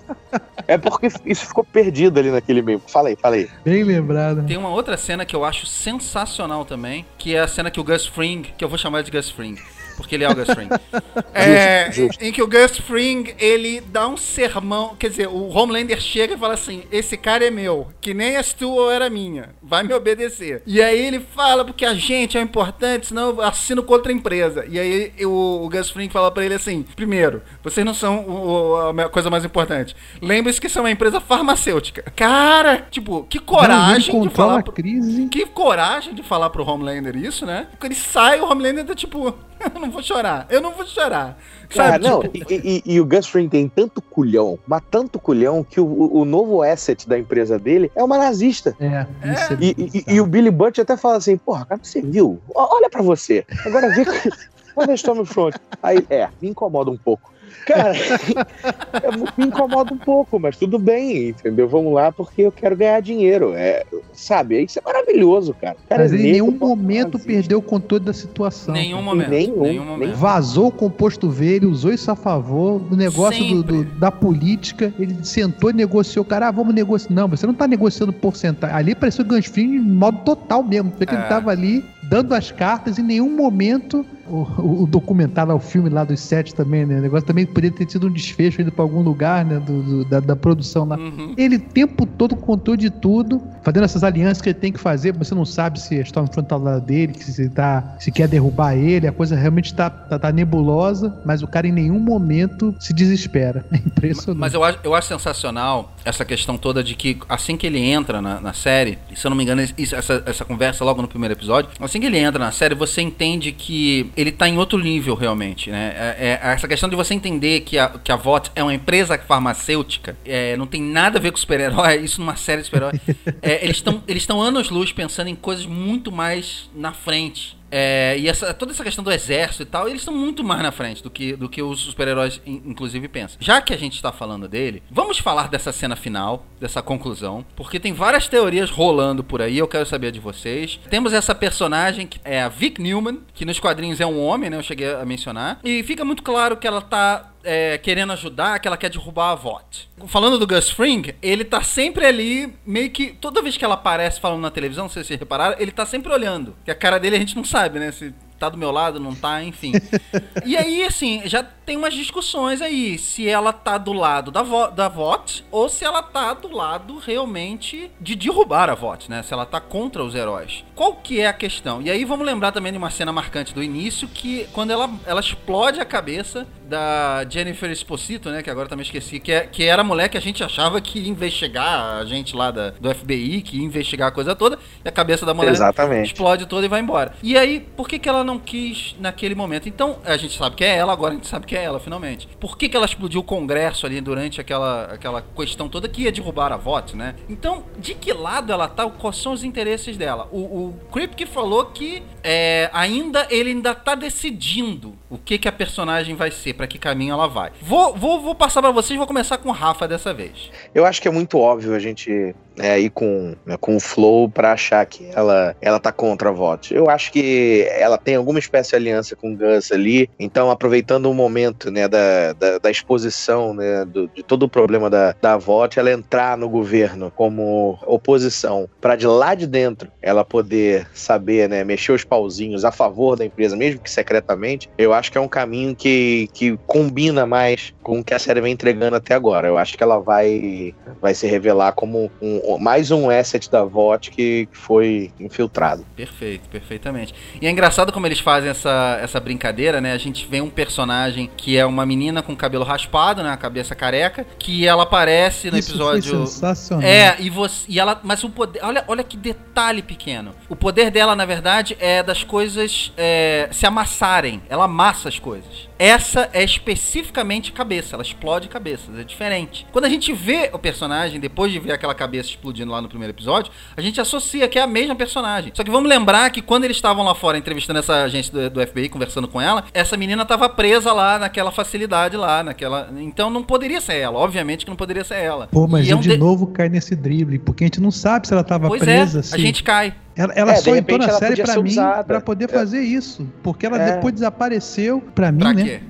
É porque isso ficou perdido ali naquele meio. Falei, falei. Bem lembrado. Tem uma outra cena que eu acho sensacional também, que é a cena que o Gus Fring, que eu vou chamar de Gus Fring, porque ele é o Gus Fring. *laughs* é, justo. Em que o Gus Fring, ele dá um sermão, quer dizer, o Homelander chega e fala assim: "Esse cara é meu, que nem és tu ou era minha. Vai me obedecer". E aí ele fala porque a gente é importante, senão eu assino contra a empresa. E aí o, o Gus Fring fala pra ele assim: "Primeiro, vocês não são o- a coisa mais importante. Lembre-se que é uma empresa farmacêutica". Cara, tipo, que coragem de falar a pro- crise. que coragem de falar pro Homelander isso, né? Porque ele sai, o Homelander tá tipo, *laughs* eu não vou chorar, eu não vou chorar. Cara, Sabe? não, tipo, e, e- e o Gus Fring tem tanto culhão, mas tanto culhão que o, o novo asset da empresa dele é uma nazista. É, isso é, E, e- e o Billy Butch até fala assim, porra, cara, você viu? Olha pra você. Agora vê que... Olha a Stormfront. Aí, é, me incomoda um pouco. Cara, *laughs* é, me incomoda um pouco, mas tudo bem, entendeu? Vamos lá porque eu quero ganhar dinheiro. É, sabe? Isso é maravilhoso, cara. O cara Mas é ele em negro, nenhum momento nazista. perdeu o controle da situação. nenhum momento. nenhum, nenhum momento. Vazou o composto verde, usou isso a favor do negócio do, do- da política. Ele sentou e negociou. Cara, ah, vamos negociar. Não, você não tá negociando porcentagem. Ali pareceu o Gansfin em modo total mesmo. Porque É. ele tava ali dando as cartas. Em nenhum momento o, o, documentário, o filme lá dos sete também, né? O negócio também poderia ter tido um desfecho indo pra algum lugar, né? Do, do- da, da produção lá. Uhum. Ele o tempo todo contou de tudo, fazendo essas alianças que ele tem que fazer. Você não sabe se a Stormfront tá do lado dele, que se, tá, se quer derrubar ele. A coisa realmente tá, tá, tá nebulosa, mas o cara em nenhum momento se desespera. *laughs* É impressionante. Mas eu acho, eu acho sensacional essa questão toda de que assim que ele entra na, na série, se eu não me engano, isso- essa, essa conversa logo no primeiro episódio, assim que ele entra na série, você entende que ele tá em outro nível realmente, né? É, é- essa questão de você entender que a, que a VOT é uma empresa farmacêutica, é, não tem nada a ver com super-herói, *laughs* isso numa série de super-herói. É, eles estão eles estão anos-luz pensando em coisas muito mais na frente. É, e essa, toda essa questão do exército e tal, eles estão muito mais na frente do que, do que os super-heróis, in- inclusive, pensam. Já que a gente está falando dele, vamos falar dessa cena final, dessa conclusão, porque tem várias teorias rolando por aí, eu quero saber de vocês. Temos essa personagem que é a Vic Newman, que nos quadrinhos é um homem, né? Eu cheguei a mencionar. E fica muito claro que ela tá é, querendo ajudar, que ela quer derrubar a VOT. Falando do Gus Fring, ele tá sempre ali, meio que. Toda vez que ela aparece falando na televisão, não sei se vocês repararam, ele tá sempre olhando. Que a cara dele a gente não sabe, né? Se tá do meu lado, não tá, enfim. *laughs* e aí, assim, já tem umas discussões aí. Se ela tá do lado da, vo da VOT ou se ela tá do lado realmente de derrubar a VOT, né? Se ela tá contra os heróis. Qual que é a questão? E aí vamos lembrar também de uma cena marcante do início, que quando ela, ela explode a cabeça da Jennifer Esposito, né? Que agora também esqueci, que, é, que era a mulher que a gente achava que ia investigar a gente lá da, do FBI, que ia investigar a coisa toda, e a cabeça da mulher Exatamente. explode toda e vai embora. E aí, por que, que ela não quis naquele momento? Então, a gente sabe que é ela, agora a gente sabe que é ela, finalmente. Por que, que ela explodiu o Congresso ali durante aquela, aquela questão toda que ia derrubar a voto, né? Então, de que lado ela tá? Quais são os interesses dela? O, o Kripke falou que é, ainda ele ainda tá decidindo o que, que a personagem vai ser, pra que caminho ela vai. Vou, vou, vou passar pra vocês, vou começar com o Rafa dessa vez. Eu acho que é muito óbvio a gente é, ir com, né, com o flow pra achar que ela, ela tá contra a VOT. Eu acho que ela tem alguma espécie de aliança com o Gus ali, então aproveitando o momento né, da, da, da exposição né, do- de todo o problema da, da VOT, ela entrar no governo como oposição, pra de lá de dentro ela poder saber, né, mexer os pauzinhos a favor da empresa, mesmo que secretamente, eu acho que é um caminho que, que combina mais com o que a série vem entregando até agora. Eu acho que ela vai, vai se revelar como um- mais um asset da VOT que foi infiltrado. Perfeito, perfeitamente. E é engraçado como eles fazem essa, essa brincadeira, né? A gente vê um personagem que é uma menina com cabelo raspado, né? A cabeça careca, que ela aparece no Isso episódio. foi sensacional. É, e você. E ela. Mas o poder. Olha, olha que detalhe pequeno. O poder dela, na verdade, é das coisas é, se amassarem. Ela amassa as coisas. Essa é especificamente cabeça, ela explode cabeças, é diferente. Quando a gente vê o personagem, depois de ver aquela cabeça explodindo lá no primeiro episódio, a gente associa que é a mesma personagem. Só que vamos lembrar que quando eles estavam lá fora entrevistando essa agente do, do FBI, conversando com ela, essa menina tava presa lá naquela facilidade lá, naquela. Então não poderia ser ela, obviamente que não poderia ser ela. Pô, mas E é eu um de novo cai nesse drible, porque a gente não sabe se ela tava Pois presa. é, se... a gente cai. Ela, ela É, só entrou na série ser mim pra poder É. fazer isso. Porque ela É. depois desapareceu pra mim, Pra né? quê?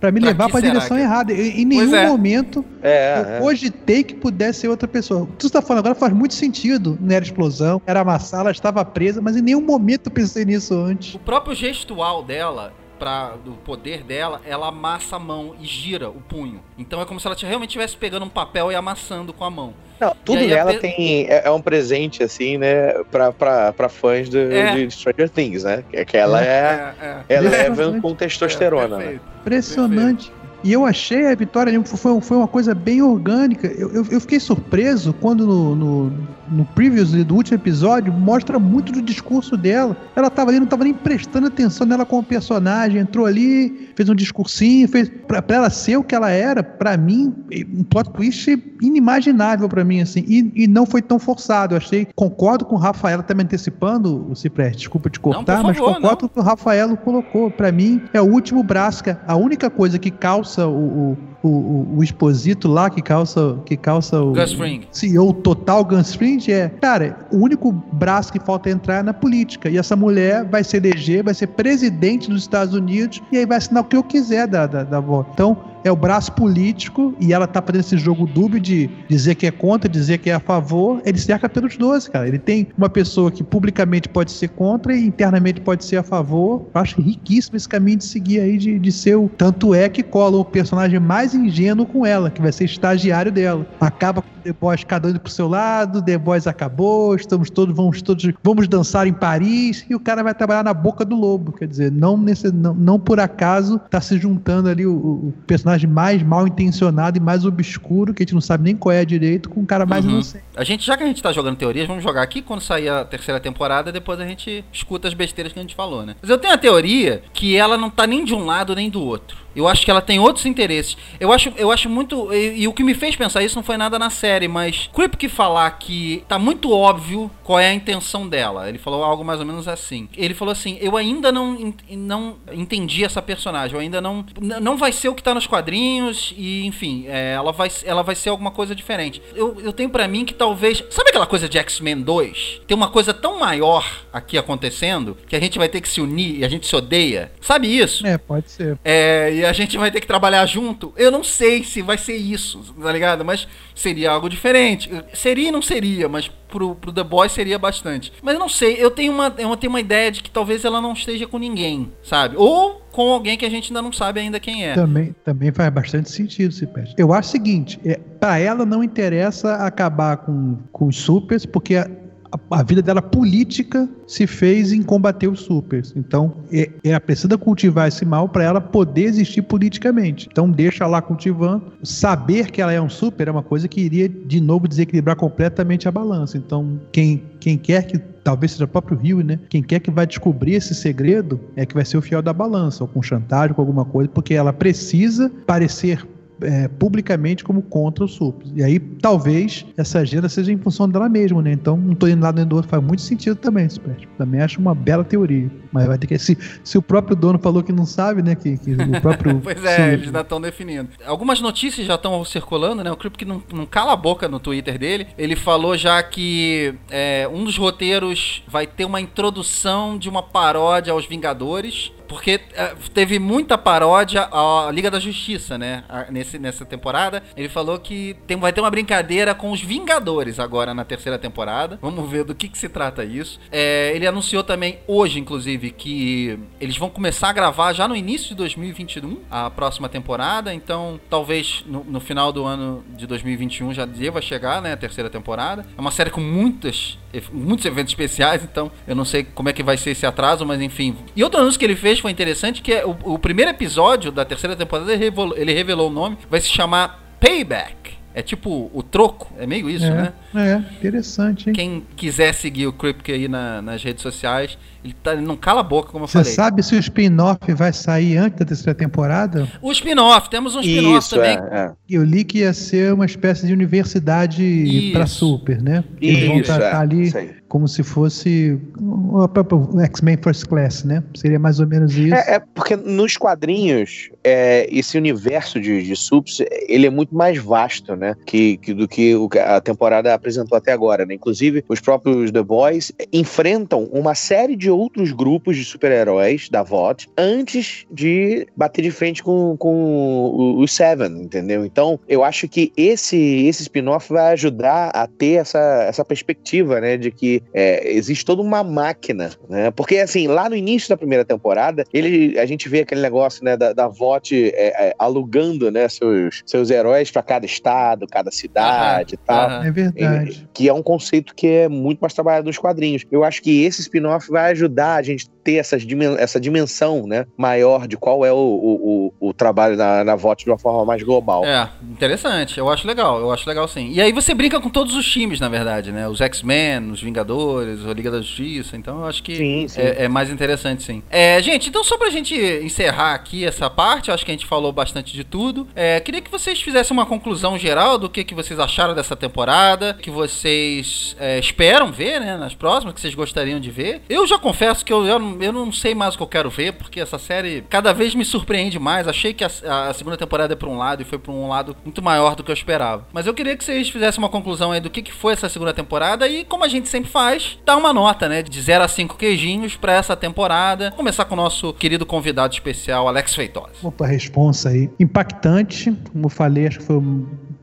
Pra me Pra levar pra direção que- errada. Em, em nenhum é. momento É, eu cogitei que pudesse ser outra pessoa. O que você tá falando agora faz muito sentido. Não era explosão, era amassar, ela estava presa, mas em nenhum momento eu pensei nisso antes. O próprio gestual dela, pra, do poder dela, ela amassa a mão e gira o punho. Então é como se ela realmente estivesse pegando um papel e amassando com a mão. Não, tudo nela pe- tem é, é um presente assim, né, pra, pra, pra fãs do, É. de Stranger Things, né? Que, que ela é, é. ela é Exatamente. com testosterona, né? perfeito. Impressionante. E eu achei a vitória foi, foi uma coisa bem orgânica. Eu, eu, eu fiquei surpreso quando no, no, no previews do último episódio mostra muito do discurso dela. Ela tava ali, não tava nem prestando atenção nela como personagem. Entrou ali, fez um discursinho, fez. Pra, pra ela ser o que ela era, pra mim, um plot twist inimaginável pra mim, assim. E, e não foi tão forçado. Eu achei. Concordo com o Rafaela, tá me antecipando, o Cipreste, desculpa te cortar, mas favor, concordo com o que o Rafaelo colocou. Pra mim, é o último é a única coisa que calça o, o, o, o, o Exposito lá que calça, que calça o Gus Fring. CEO total Gus Fring é, cara, o único braço que falta entrar é na política. E essa mulher vai se eleger, vai ser presidente dos Estados Unidos e aí vai assinar o que eu quiser da, da, da voto. Então, é o braço político e ela tá fazendo esse jogo dúbio de dizer que é contra, dizer que é a favor. Ele cerca pelos doze, cara. Ele tem uma pessoa que publicamente pode ser contra e internamente pode ser a favor. Eu acho riquíssimo esse caminho de seguir aí, de, de ser o. Tanto é que cola o personagem mais ingênuo com ela, que vai ser estagiário dela. Acaba com o The Boys cada um indo pro seu lado, The Boys acabou, estamos todos, vamos todos, vamos dançar em Paris e o cara vai trabalhar na boca do lobo. Quer dizer, não, nesse, não, não por acaso tá se juntando ali o, o personagem mais mal intencionado e mais obscuro, que a gente não sabe nem qual é direito, com um cara mais Uhum. inocente. A gente, já que a gente tá jogando teorias, vamos jogar aqui quando sair a terceira temporada, depois a gente escuta as besteiras que a gente falou, né? Mas eu tenho a teoria que ela não tá nem de um lado nem do outro. Eu acho que ela tem outros interesses. Eu acho, eu acho muito. E, e o que me fez pensar isso não foi nada na série, mas Kripke falar que tá muito óbvio qual é a intenção dela. Ele falou algo mais ou menos assim. Ele falou assim: Eu ainda não, não entendi essa personagem. Eu ainda não. Não vai ser o que tá nos quadrinhos. E, enfim, é, ela, vai, ela vai ser alguma coisa diferente. Eu, eu tenho pra mim que talvez. Sabe aquela coisa de X-Men 2? Tem uma coisa tão maior aqui acontecendo que a gente vai ter que se unir e a gente se odeia. Sabe isso? É, pode ser. É, e a gente vai ter que trabalhar junto. Eu não sei se vai ser isso, tá ligado? Mas seria algo diferente. Seria e não seria, mas pro, pro The Boys seria bastante. Mas eu não sei, eu tenho uma, eu tenho uma ideia de que talvez ela não esteja com ninguém, sabe? Ou com alguém que a gente ainda não sabe ainda quem é. Também, também faz bastante sentido, Cipete. Eu acho o seguinte, é, para ela não interessa acabar com, com os supers, porque a, a- vida dela política se fez em combater os supers. Então, é, ela precisa cultivar esse mal para ela poder existir politicamente. Então, deixa lá cultivando. Saber que ela é um super é uma coisa que iria, de novo, desequilibrar completamente a balança. Então, quem, quem quer que talvez seja o próprio Rio, né? Quem quer que vai descobrir esse segredo é que vai ser o fiel da balança, ou com chantagem, com alguma coisa, porque ela precisa parecer é, publicamente como contra o SUP. E aí, talvez, essa agenda seja em função dela mesma, né? Então, não tô indo lá nem do outro, faz muito sentido também, Super. Também acho uma bela teoria. Mas vai ter que. Se, se o próprio dono falou que não sabe, né? Que, que o próprio. *laughs* Pois é, se- eles ainda estão definindo. Algumas notícias já estão circulando, né? O Kripke não, não cala a boca no Twitter dele. Ele falou já que é, um dos roteiros vai ter uma introdução de uma paródia aos Vingadores. Porque é, teve muita paródia à Liga da Justiça, né? Nesse, nessa temporada. Ele falou que tem, vai ter uma brincadeira com os Vingadores agora na terceira temporada. Vamos ver do que, que se trata isso. É, ele anunciou também hoje, inclusive, que eles vão começar a gravar já no início de 2021 a próxima temporada. Então, talvez no, no final do ano de 2021 já deva chegar, né? A terceira temporada. É uma série com muitas, muitos eventos especiais, então eu não sei como é que vai ser esse atraso, mas enfim. E outro anúncio que ele fez foi interessante, que é o, o primeiro episódio da terceira temporada, ele revelou, ele revelou o nome, vai se chamar Payback. É tipo o troco, é meio isso, né? é, é, interessante, hein? Quem quiser seguir o Kripke aí na- nas redes sociais, ele, tá, ele não cala a boca, como eu Você falei. sabe se o spin-off vai sair antes da terceira temporada? O spin-off, temos um spin-off também. é, é. Eu li que ia ser uma espécie de universidade Isso. para super, né? Eles vão Isso, tratar é, ali como se fosse o próprio X-Men First Class, né? Seria mais ou menos isso. É, é porque nos quadrinhos, é, esse universo de, de subs, ele é muito mais vasto, né? Que, que- do que a temporada apresentou até agora, né? Inclusive, os próprios The Boys enfrentam uma série de outros grupos de super-heróis da VOT antes de bater de frente com, com os Seven, entendeu? Então, eu acho que esse, esse spin-off vai ajudar a ter essa, essa perspectiva, né? De que é, existe toda uma máquina, né? Porque, assim, lá no início da primeira temporada, ele, a gente vê aquele negócio, né, da, da É, é, alugando, né, seus, seus heróis para cada estado, cada cidade e tal. É verdade. Que é um conceito que é muito mais trabalhado nos quadrinhos. Eu acho que esse spin-off vai ajudar a gente ter essas dimen- essa dimensão né, maior de qual é o, o, o, o trabalho na, na VOT de uma forma mais global. É, interessante. Eu acho legal, eu acho legal sim. E aí você brinca com todos os times, na verdade, né? Os X-Men, os Vingadores, a Liga da Justiça. Então eu acho que Sim, sim. É, é mais interessante, sim. É, gente, então só pra gente encerrar aqui essa parte, eu acho que a gente falou bastante de tudo. É, queria que vocês fizessem uma conclusão geral do que, que vocês acharam dessa temporada, que vocês é, esperam ver, né, nas próximas, que vocês gostariam de ver. Eu já confesso que eu, não- eu não sei mais o que eu quero ver, porque essa série cada vez me surpreende mais. Achei que a, a segunda temporada é pra um lado e foi pra um lado muito maior do que eu esperava. Mas eu queria que vocês fizessem uma conclusão aí do que, que foi essa segunda temporada e, como a gente sempre faz, dar uma nota, né? De 0 a 5 queijinhos pra essa temporada. Começar com o nosso querido convidado especial, Alex Feitosa. Opa, responsa aí. Impactante, como eu falei, acho que foi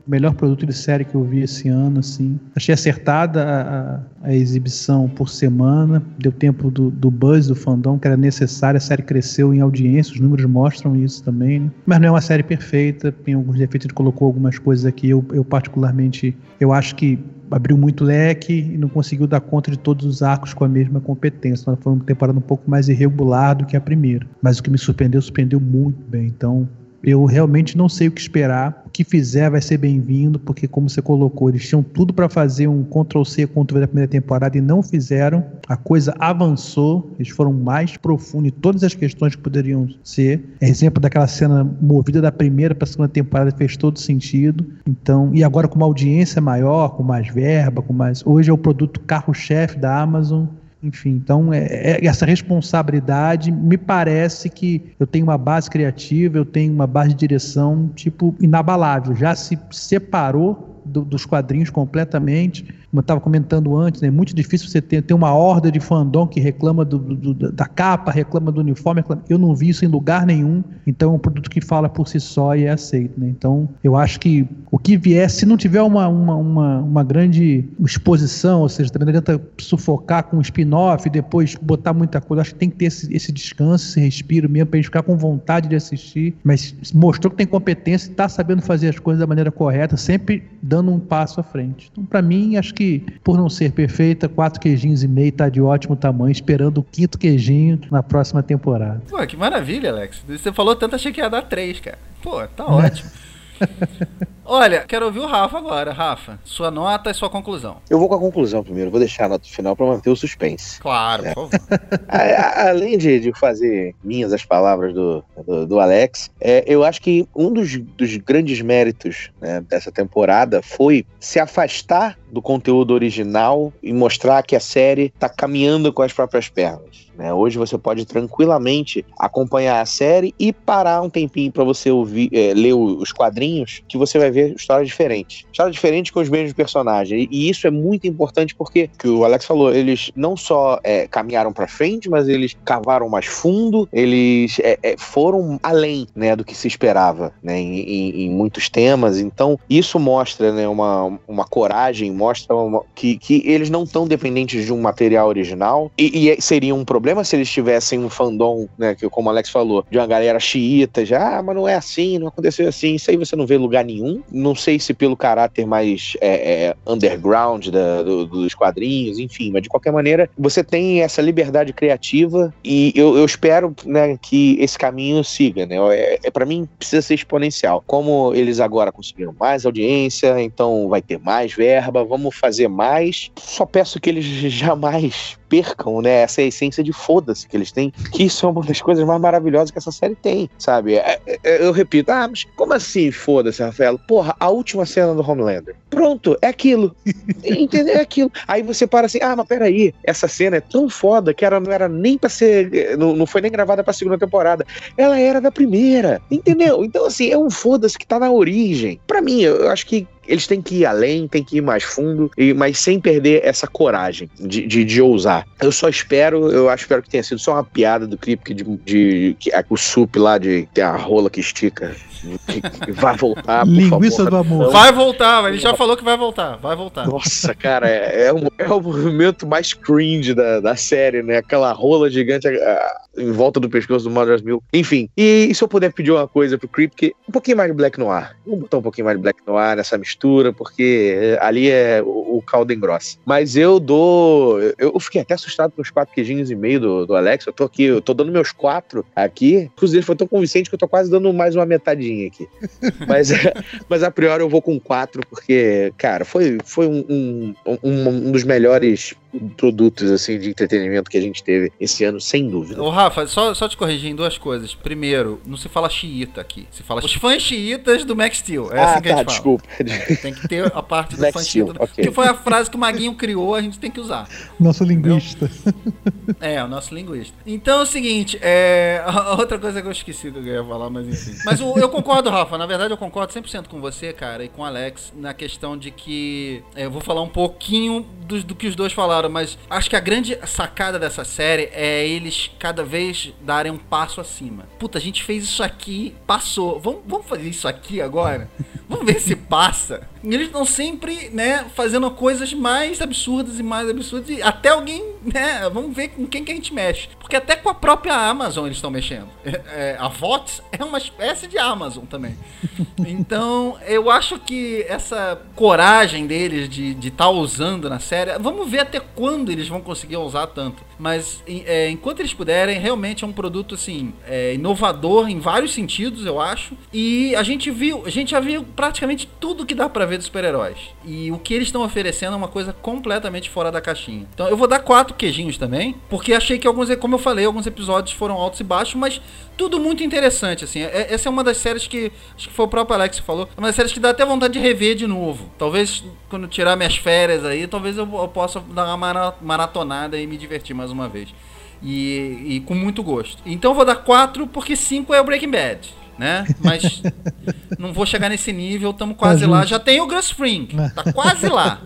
melhor produto de série que eu vi esse ano, assim. Achei acertada a, a, a exibição por semana, deu tempo do, do buzz do fandom que era necessário, a série cresceu em audiência, os números mostram isso também, né? Mas não é uma série perfeita, tem alguns defeitos, ele colocou algumas coisas aqui, eu, eu particularmente, eu acho que abriu muito leque e não conseguiu dar conta de todos os arcos com a mesma competência. Então, foi uma temporada um pouco mais irregular do que a primeira. Mas o que me surpreendeu, surpreendeu muito bem. Então, eu realmente não sei o que esperar. O que fizer vai ser bem-vindo, porque, como você colocou, eles tinham tudo para fazer um Ctrl-C, Ctrl-V da primeira temporada e não fizeram. A coisa avançou, eles foram mais profundos em todas as questões que poderiam ser. Exemplo daquela cena movida da primeira para a segunda temporada fez todo sentido. Então, e agora com uma audiência maior, com mais verba, com mais. Hoje é o produto carro-chefe da Amazon enfim, então é, é, essa responsabilidade me parece que eu tenho uma base criativa, eu tenho uma base de direção tipo inabalável. Já se separou do, dos quadrinhos completamente como eu estava comentando antes, né, é muito difícil você ter, ter uma horda de fandom que reclama do, do, da capa, reclama do uniforme. Reclama... Eu não vi isso em lugar nenhum, então é um produto que fala por si só e é aceito. Né? Então, eu acho que o que vier, se não tiver uma, uma, uma, uma grande exposição, ou seja, também não adianta sufocar com um spin-off e depois botar muita coisa, acho que tem que ter esse, esse descanso, esse respiro mesmo, para a gente ficar com vontade de assistir. Mas mostrou que tem competência e está sabendo fazer as coisas da maneira correta, sempre dando um passo à frente. Então, para mim, acho que, por não ser perfeita, quatro queijinhos e meio tá de ótimo tamanho, esperando o quinto queijinho na próxima temporada. Pô, que maravilha, Alex. Você falou tanto, achei que ia dar três, cara. Pô, tá ótimo. *laughs* Olha, quero ouvir o Rafa agora. Rafa, sua nota e sua conclusão. Eu vou com a conclusão primeiro, vou deixar a nota final para manter o suspense. Claro, é. por favor. *laughs* Além de, de, fazer minhas as palavras do, do, do Alex, é, eu acho que um dos, dos grandes méritos né, dessa temporada foi se afastar do conteúdo original e mostrar que a série está caminhando com as próprias pernas. Né? Hoje você pode tranquilamente acompanhar a série e parar um tempinho para você ouvir, é, ler os quadrinhos, que você vai ver histórias diferentes. Histórias diferentes com os mesmos personagens. E isso é muito importante porque, que o Alex falou, eles não só é, caminharam para frente, mas eles cavaram mais fundo, eles é, é, foram além né, do que se esperava né, em, em, em, muitos temas. Então, isso mostra né, uma, uma coragem, mostra uma, que, que eles não estão dependentes de um material original. E, e seria um problema problema se eles tivessem um fandom, né, que como o Alex falou, de uma galera xiita, já, ah, mas não é assim, não aconteceu assim, isso aí você não vê lugar nenhum. Não sei se pelo caráter mais é, é, underground da, do, dos quadrinhos, enfim, mas de qualquer maneira, você tem essa liberdade criativa e eu, eu espero, né, que esse caminho siga, né, é, é para mim precisa ser exponencial. Como eles agora conseguiram mais audiência, então vai ter mais verba, vamos fazer mais. Só peço que eles *laughs* jamais percam, né, essa essência de foda-se que eles têm, que isso é uma das coisas mais maravilhosas que essa série tem, sabe? É, é, é eu repito, ah, mas como assim foda-se, Rafael? Porra, a última cena do Homelander. Pronto, é aquilo. *laughs* Entendeu? É aquilo. Aí você para assim, ah, mas peraí, essa cena é tão foda que ela não era nem pra ser, não, não foi nem gravada pra segunda temporada. Ela era da primeira, entendeu? Então, assim, é um foda-se que tá na origem. Pra mim, eu acho que eles têm que ir além, têm que ir mais fundo, e, mas sem perder essa coragem de, de, de ousar. Eu só espero, eu acho espero que tenha sido só uma piada do Kripke de, de, de, o sup lá de ter a rola que estica vai voltar, por Linguiça favor. do amor. Vai voltar, ele já falou que vai voltar, vai voltar. Nossa, cara, é, é, um, é o movimento mais cringe da, da série, né? Aquela rola gigante a, a, em volta do pescoço do Mother's Milk. Enfim, e, e, se eu puder pedir uma coisa pro Creep, que um pouquinho mais de Black Noir. Vamos botar um pouquinho mais de Black Noir nessa mistura, porque ali é o, o caldo engrossa. Mas eu dou. Eu fiquei até assustado com os quatro queijinhos e meio do, do Alex. Eu tô aqui, eu tô dando meus quatro aqui. Inclusive, foi tão convincente que eu tô quase dando mais uma metadinha aqui. *laughs* Mas, mas a priori eu vou com quatro, porque, cara, foi, foi um, um, um, um dos melhores produtos assim de entretenimento que a gente teve esse ano, sem dúvida. Ô, Rafa, só, só te corrigir em duas coisas. Primeiro, não se fala xiita aqui. Se fala os fãs xiitas do Max Steel. É ah, assim que a tá, gente desculpa. fala. Tem que ter a parte do Max fã Steel, xiita. ok. Que foi a frase que o Maguinho criou, a gente tem que usar. Nosso linguista. É, o nosso linguista. Então é o seguinte, é... a outra coisa que eu esqueci que eu ia falar, mas enfim. Mas o- eu concordo, Rafa, na verdade eu concordo 100% com você, cara, e com o Alex, na questão de que é, eu vou falar um pouquinho do, do que os dois falaram, mas acho que a grande sacada dessa série é eles cada vez darem um passo acima. Puta, a gente fez isso aqui, passou. Vamos, vamos fazer isso aqui agora? Vamos ver se passa. E eles estão sempre, né, fazendo coisas mais absurdas e mais absurdas. E até alguém, né, vamos ver com quem que a gente mexe. Porque até com a própria Amazon eles estão mexendo. É, é, a VOTS *laughs* é uma espécie de Amazon também. Então, eu acho que essa coragem deles de estar usando na série, vamos ver até quando eles vão conseguir usar tanto. Mas é, enquanto eles puderem, realmente é um produto assim é, inovador em vários sentidos, eu acho. E a gente viu, a gente já viu praticamente tudo que dá pra ver dos super-heróis. E o que eles estão oferecendo é uma coisa completamente fora da caixinha. Então eu vou dar quatro queijinhos também, porque achei que alguns, como eu falei, alguns episódios foram altos e baixos, mas tudo muito interessante, assim. É- Essa é uma das séries que, acho que foi o próprio Alex que falou, é uma das séries que dá até vontade de rever de novo. Talvez quando tirar minhas férias aí, talvez eu, eu possa dar uma mara- maratonada e me divertir mais uma vez. E, e com muito gosto. Então eu vou dar 4 porque 5 é o Breaking Bad, né? Mas não vou chegar nesse nível, estamos quase Tá lá. Já tem o Gus Fring, tá *laughs* quase lá.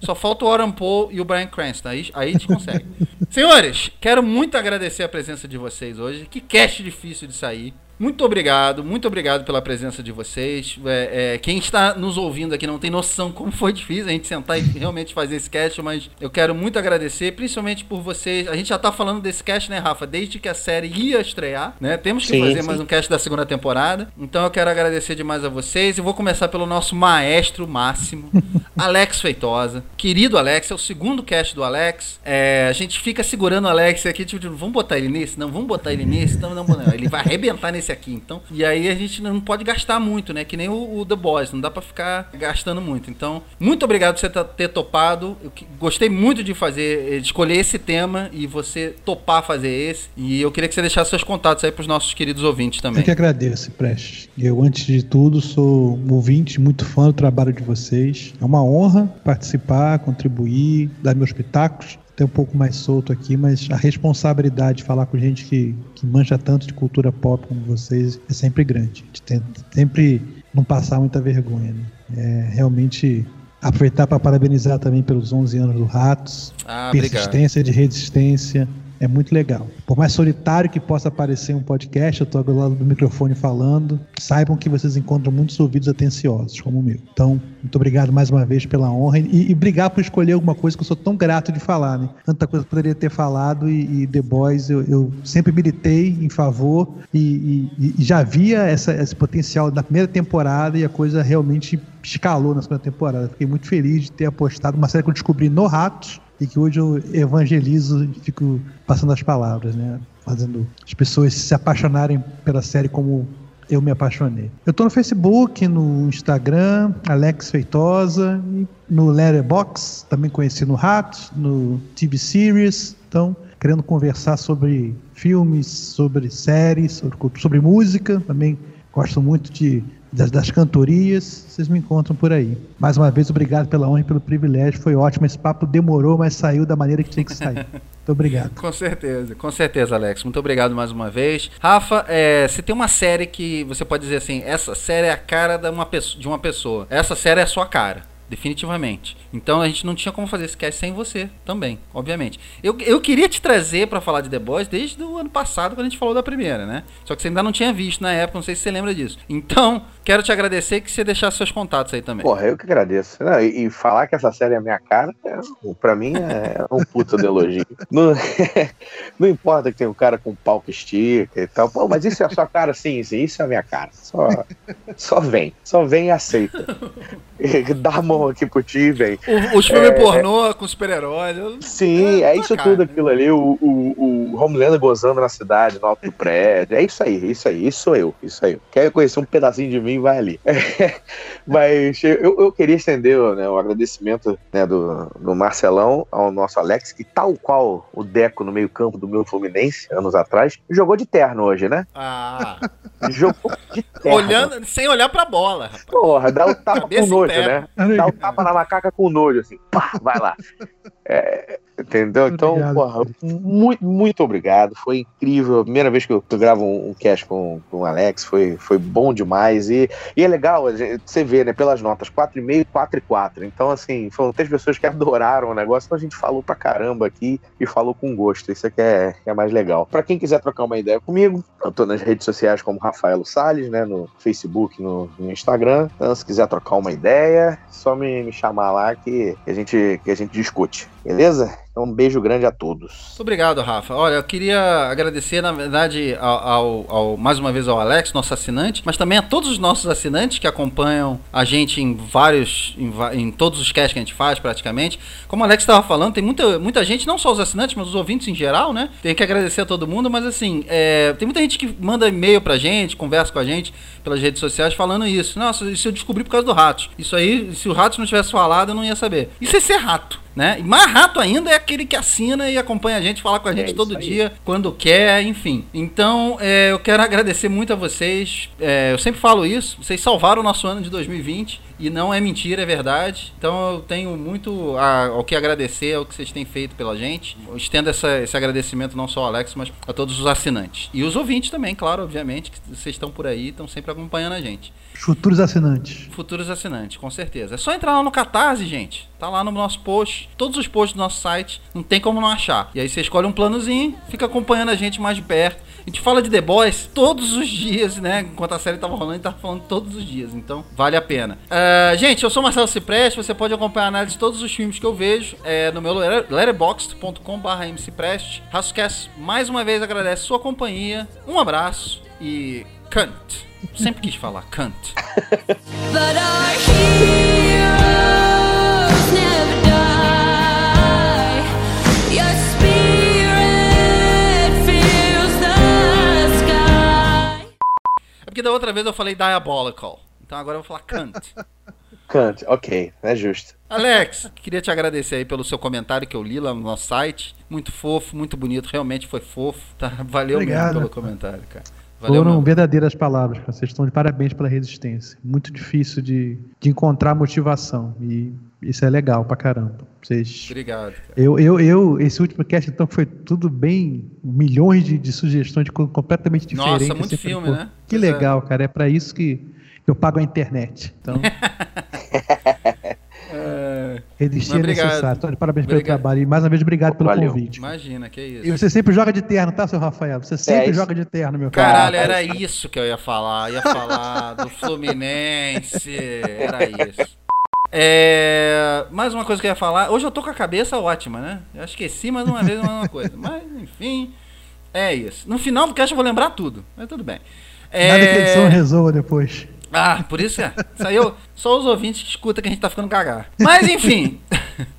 Só falta o Warren Poe e o Brian Cranston. Aí, aí a gente consegue. Senhores, quero muito agradecer a presença de vocês hoje. Que cast difícil de sair. Muito obrigado, muito obrigado pela presença de vocês. É, é, quem está nos ouvindo aqui não tem noção como foi difícil a gente sentar e realmente fazer esse cast, mas eu quero muito agradecer, principalmente por vocês. A gente já tá falando desse cast, né, Rafa? Desde que a série ia estrear, né? Temos que Sim, fazer sim. mais um cast da segunda temporada. Então eu quero agradecer demais a vocês. E vou começar pelo nosso maestro máximo, *laughs* Alex Feitosa. Querido Alex, é o segundo cast do Alex. É, a gente fica segurando o Alex aqui, tipo, vamos botar ele nesse? Não, vamos botar ele nesse? Não, não, não. Ele vai arrebentar nesse aqui, então. E aí a gente não pode gastar muito, né? Que nem o, o The Boys, não dá pra ficar gastando muito. Então, muito obrigado por você tá- ter topado. Eu gostei muito de fazer, de escolher esse tema e você topar fazer esse. E eu queria que você deixasse seus contatos aí pros nossos queridos ouvintes também. Eu que agradeço, Prestes. Eu, antes de tudo, sou um ouvinte, muito fã do trabalho de vocês. É uma honra participar, contribuir, dar meus pitacos. Até um pouco mais solto aqui, mas a responsabilidade de falar com gente que, que manja tanto de cultura pop como vocês é sempre grande. A gente tenta sempre não passar muita vergonha. Né? É, realmente aproveitar para parabenizar também pelos 11 anos do Ratos. Ah, obrigado. persistência de resistência. É muito legal. Por mais solitário que possa parecer um podcast, eu estou do lado do microfone falando. Saibam que vocês encontram muitos ouvidos atenciosos, como o meu. Então, muito obrigado mais uma vez pela honra e, e obrigado por escolher alguma coisa que eu sou tão grato de falar, né? Tanta coisa que eu poderia ter falado e, e The Boys eu, eu sempre militei em favor e, e- e já via essa- esse potencial da primeira temporada e a coisa realmente escalou na segunda temporada. Fiquei muito feliz de ter apostado uma série que eu descobri no Ratos e que hoje eu evangelizo e fico passando as palavras, né? Fazendo as pessoas se apaixonarem pela série como eu me apaixonei. Eu tô no Facebook, no Instagram, Alex Feitosa, no Letterboxd, também conheci no Ratos, no TV Series. Então, querendo conversar sobre filmes, sobre séries, sobre, sobre música, também gosto muito de das, das cantorias, vocês me encontram por aí. Mais uma vez, obrigado pela honra e pelo privilégio. Foi ótimo. Esse papo demorou, mas saiu da maneira que tinha que sair. *laughs* Muito obrigado. Com certeza, com certeza, Alex. Muito obrigado mais uma vez. Rafa, é, se tem uma série que você pode dizer assim, essa série é a cara de uma, pesso- de uma pessoa. Essa série é a sua cara. Definitivamente. Então a gente não tinha como fazer esse cast sem você também, obviamente. Eu, eu queria te trazer pra falar de The Boys desde o ano passado, quando a gente falou da primeira, né? Só que você ainda não tinha visto na época, não sei se você lembra disso. Então, quero te agradecer que você deixasse seus contatos aí também. Porra, eu que agradeço. Não, e, e falar que essa série é a minha cara, é, pra mim é um puta de elogio. *laughs* Não, *laughs* não importa que tem um cara com pau que estica e tal. Pô, mas isso é a sua cara? Sim, sim, isso é a minha cara. Só, só vem. Só vem e aceita. *laughs* Dá a mão aqui pro ti, velho. O- Os filmes pornô com super-heróis. Sim, é, É, isso cara. tudo aquilo ali, o, o, o Homelander gozando na cidade, no alto do prédio. É isso aí, é isso aí, isso sou eu, isso aí. Quer conhecer um pedacinho de mim, vai ali. *laughs* Mas eu, eu queria estender né, o agradecimento né, do, do Marcelão ao nosso Alex, que tal qual o Deco no meio-campo do meu Fluminense, anos atrás, jogou de terno hoje, né? Ah, Jogou de terno. olhando, sem olhar pra bola, rapaz. Porra, dá o tapa Cabeça com nojo, né? Dá o tapa na macaca com nojo, assim. Pá, vai lá. É, entendeu? Então, Obrigado. porra, muito, muito obrigado. Foi incrível. A primeira vez que eu, que gravo um, um cast com, com o Alex foi, foi bom demais. E, e é legal, você vê, né, pelas notas, 4,5, 4 e 4. Então, assim, foram três pessoas que adoraram o negócio. Então a gente falou pra caramba aqui e falou com gosto. Isso aqui é, é mais legal. Pra quem quiser trocar uma ideia comigo, eu tô nas redes sociais como Rafaelo Salles, né? No Facebook, no, no Instagram. Então, se quiser trocar uma ideia, só me, me chamar lá que a gente, que a gente discute. Beleza? Então, um beijo grande a todos. Muito obrigado, Rafa. Olha, eu queria agradecer, na verdade, ao, ao- ao- mais uma vez ao Alex, nosso assinante, mas também a todos os nossos assinantes que acompanham a gente em vários, em, em todos os casts que a gente faz, praticamente. Como o Alex estava falando, tem muita, muita gente, não só os assinantes, mas os ouvintes em geral, né? Tem que agradecer a todo mundo, mas assim, é, tem muita gente que manda e-mail pra gente, conversa com a gente pelas redes sociais falando isso. Nossa, isso eu descobri por causa do Ratos. Isso aí, se o Ratos não tivesse falado, eu não ia saber. Isso é ser rato. Né? E mais rato ainda é aquele que assina e acompanha a gente, fala com a gente isso todo dia, quando quer, enfim. Então, é, eu quero agradecer muito a vocês. É, eu sempre falo isso, vocês salvaram o nosso ano de 2020 e não é mentira, é verdade. Então, eu tenho muito a- ao que agradecer ao que vocês têm feito pela gente. Eu estendo essa- esse agradecimento não só ao Alex, mas a todos os assinantes. E os ouvintes também, claro, obviamente, que vocês estão por aí, estão sempre acompanhando a gente. Futuros assinantes. Futuros assinantes, com certeza. É só entrar lá no Catarse, gente. Tá lá no nosso post. Todos os posts do nosso site. Não tem como não achar. E aí você escolhe um planozinho, fica acompanhando a gente mais de perto. A gente fala de The Boys todos os dias, né? Enquanto a série tava rolando, a gente tava falando todos os dias. Então, vale a pena. Ah, gente, eu sou Marcelo Cipreste. Você pode acompanhar a análise de todos os filmes que eu vejo é, no meu letterboxd.com.br mcprest. Rascast, mais uma vez, agradece sua companhia. Um abraço e... Cunt. Sempre quis falar cunt. *laughs* porque da outra vez eu falei diabolical. Então agora eu vou falar cunt. *laughs* Cante, ok, é justo. Alex, queria te agradecer aí pelo seu comentário que eu li lá no nosso site. Muito fofo, muito bonito, realmente foi fofo. Tá? *laughs* Valeu Obrigado, mesmo pelo comentário, cara. Valeu Foram verdadeiras palavras, cara. Vocês estão de parabéns pela resistência. Muito difícil de, de encontrar motivação. E isso é legal pra caramba. Vocês. Obrigado, cara. Eu, eu, eu, esse último cast, então, foi tudo bem. Milhões de, de sugestões de coisa completamente Nossa, diferentes. muito Sempre, filme, pô, né? Que Pois é. legal, cara. É pra isso que eu pago a internet. Então, *laughs* É, resistir é obrigado. necessário. Então, de parabéns Obrigado. pelo trabalho. E mais uma vez, obrigado pelo Valeu. convite. imagina, que E isso. você sempre joga de terno, tá, seu Rafael? Você sempre isso. joga de terno, meu cara. Caralho, era isso que eu ia falar. Ia falar do Fluminense. Era isso. É, mais uma coisa que eu ia falar. Hoje eu tô com a cabeça ótima, né? Eu esqueci mais uma vez uma coisa. *laughs* Mas, enfim, é isso. No final do cast eu vou lembrar tudo. Mas tudo bem. É... Nada que a edição resolva depois. Ah, por isso é. Isso aí eu, só os ouvintes que escutam que a gente tá ficando cagar. Mas enfim. *laughs*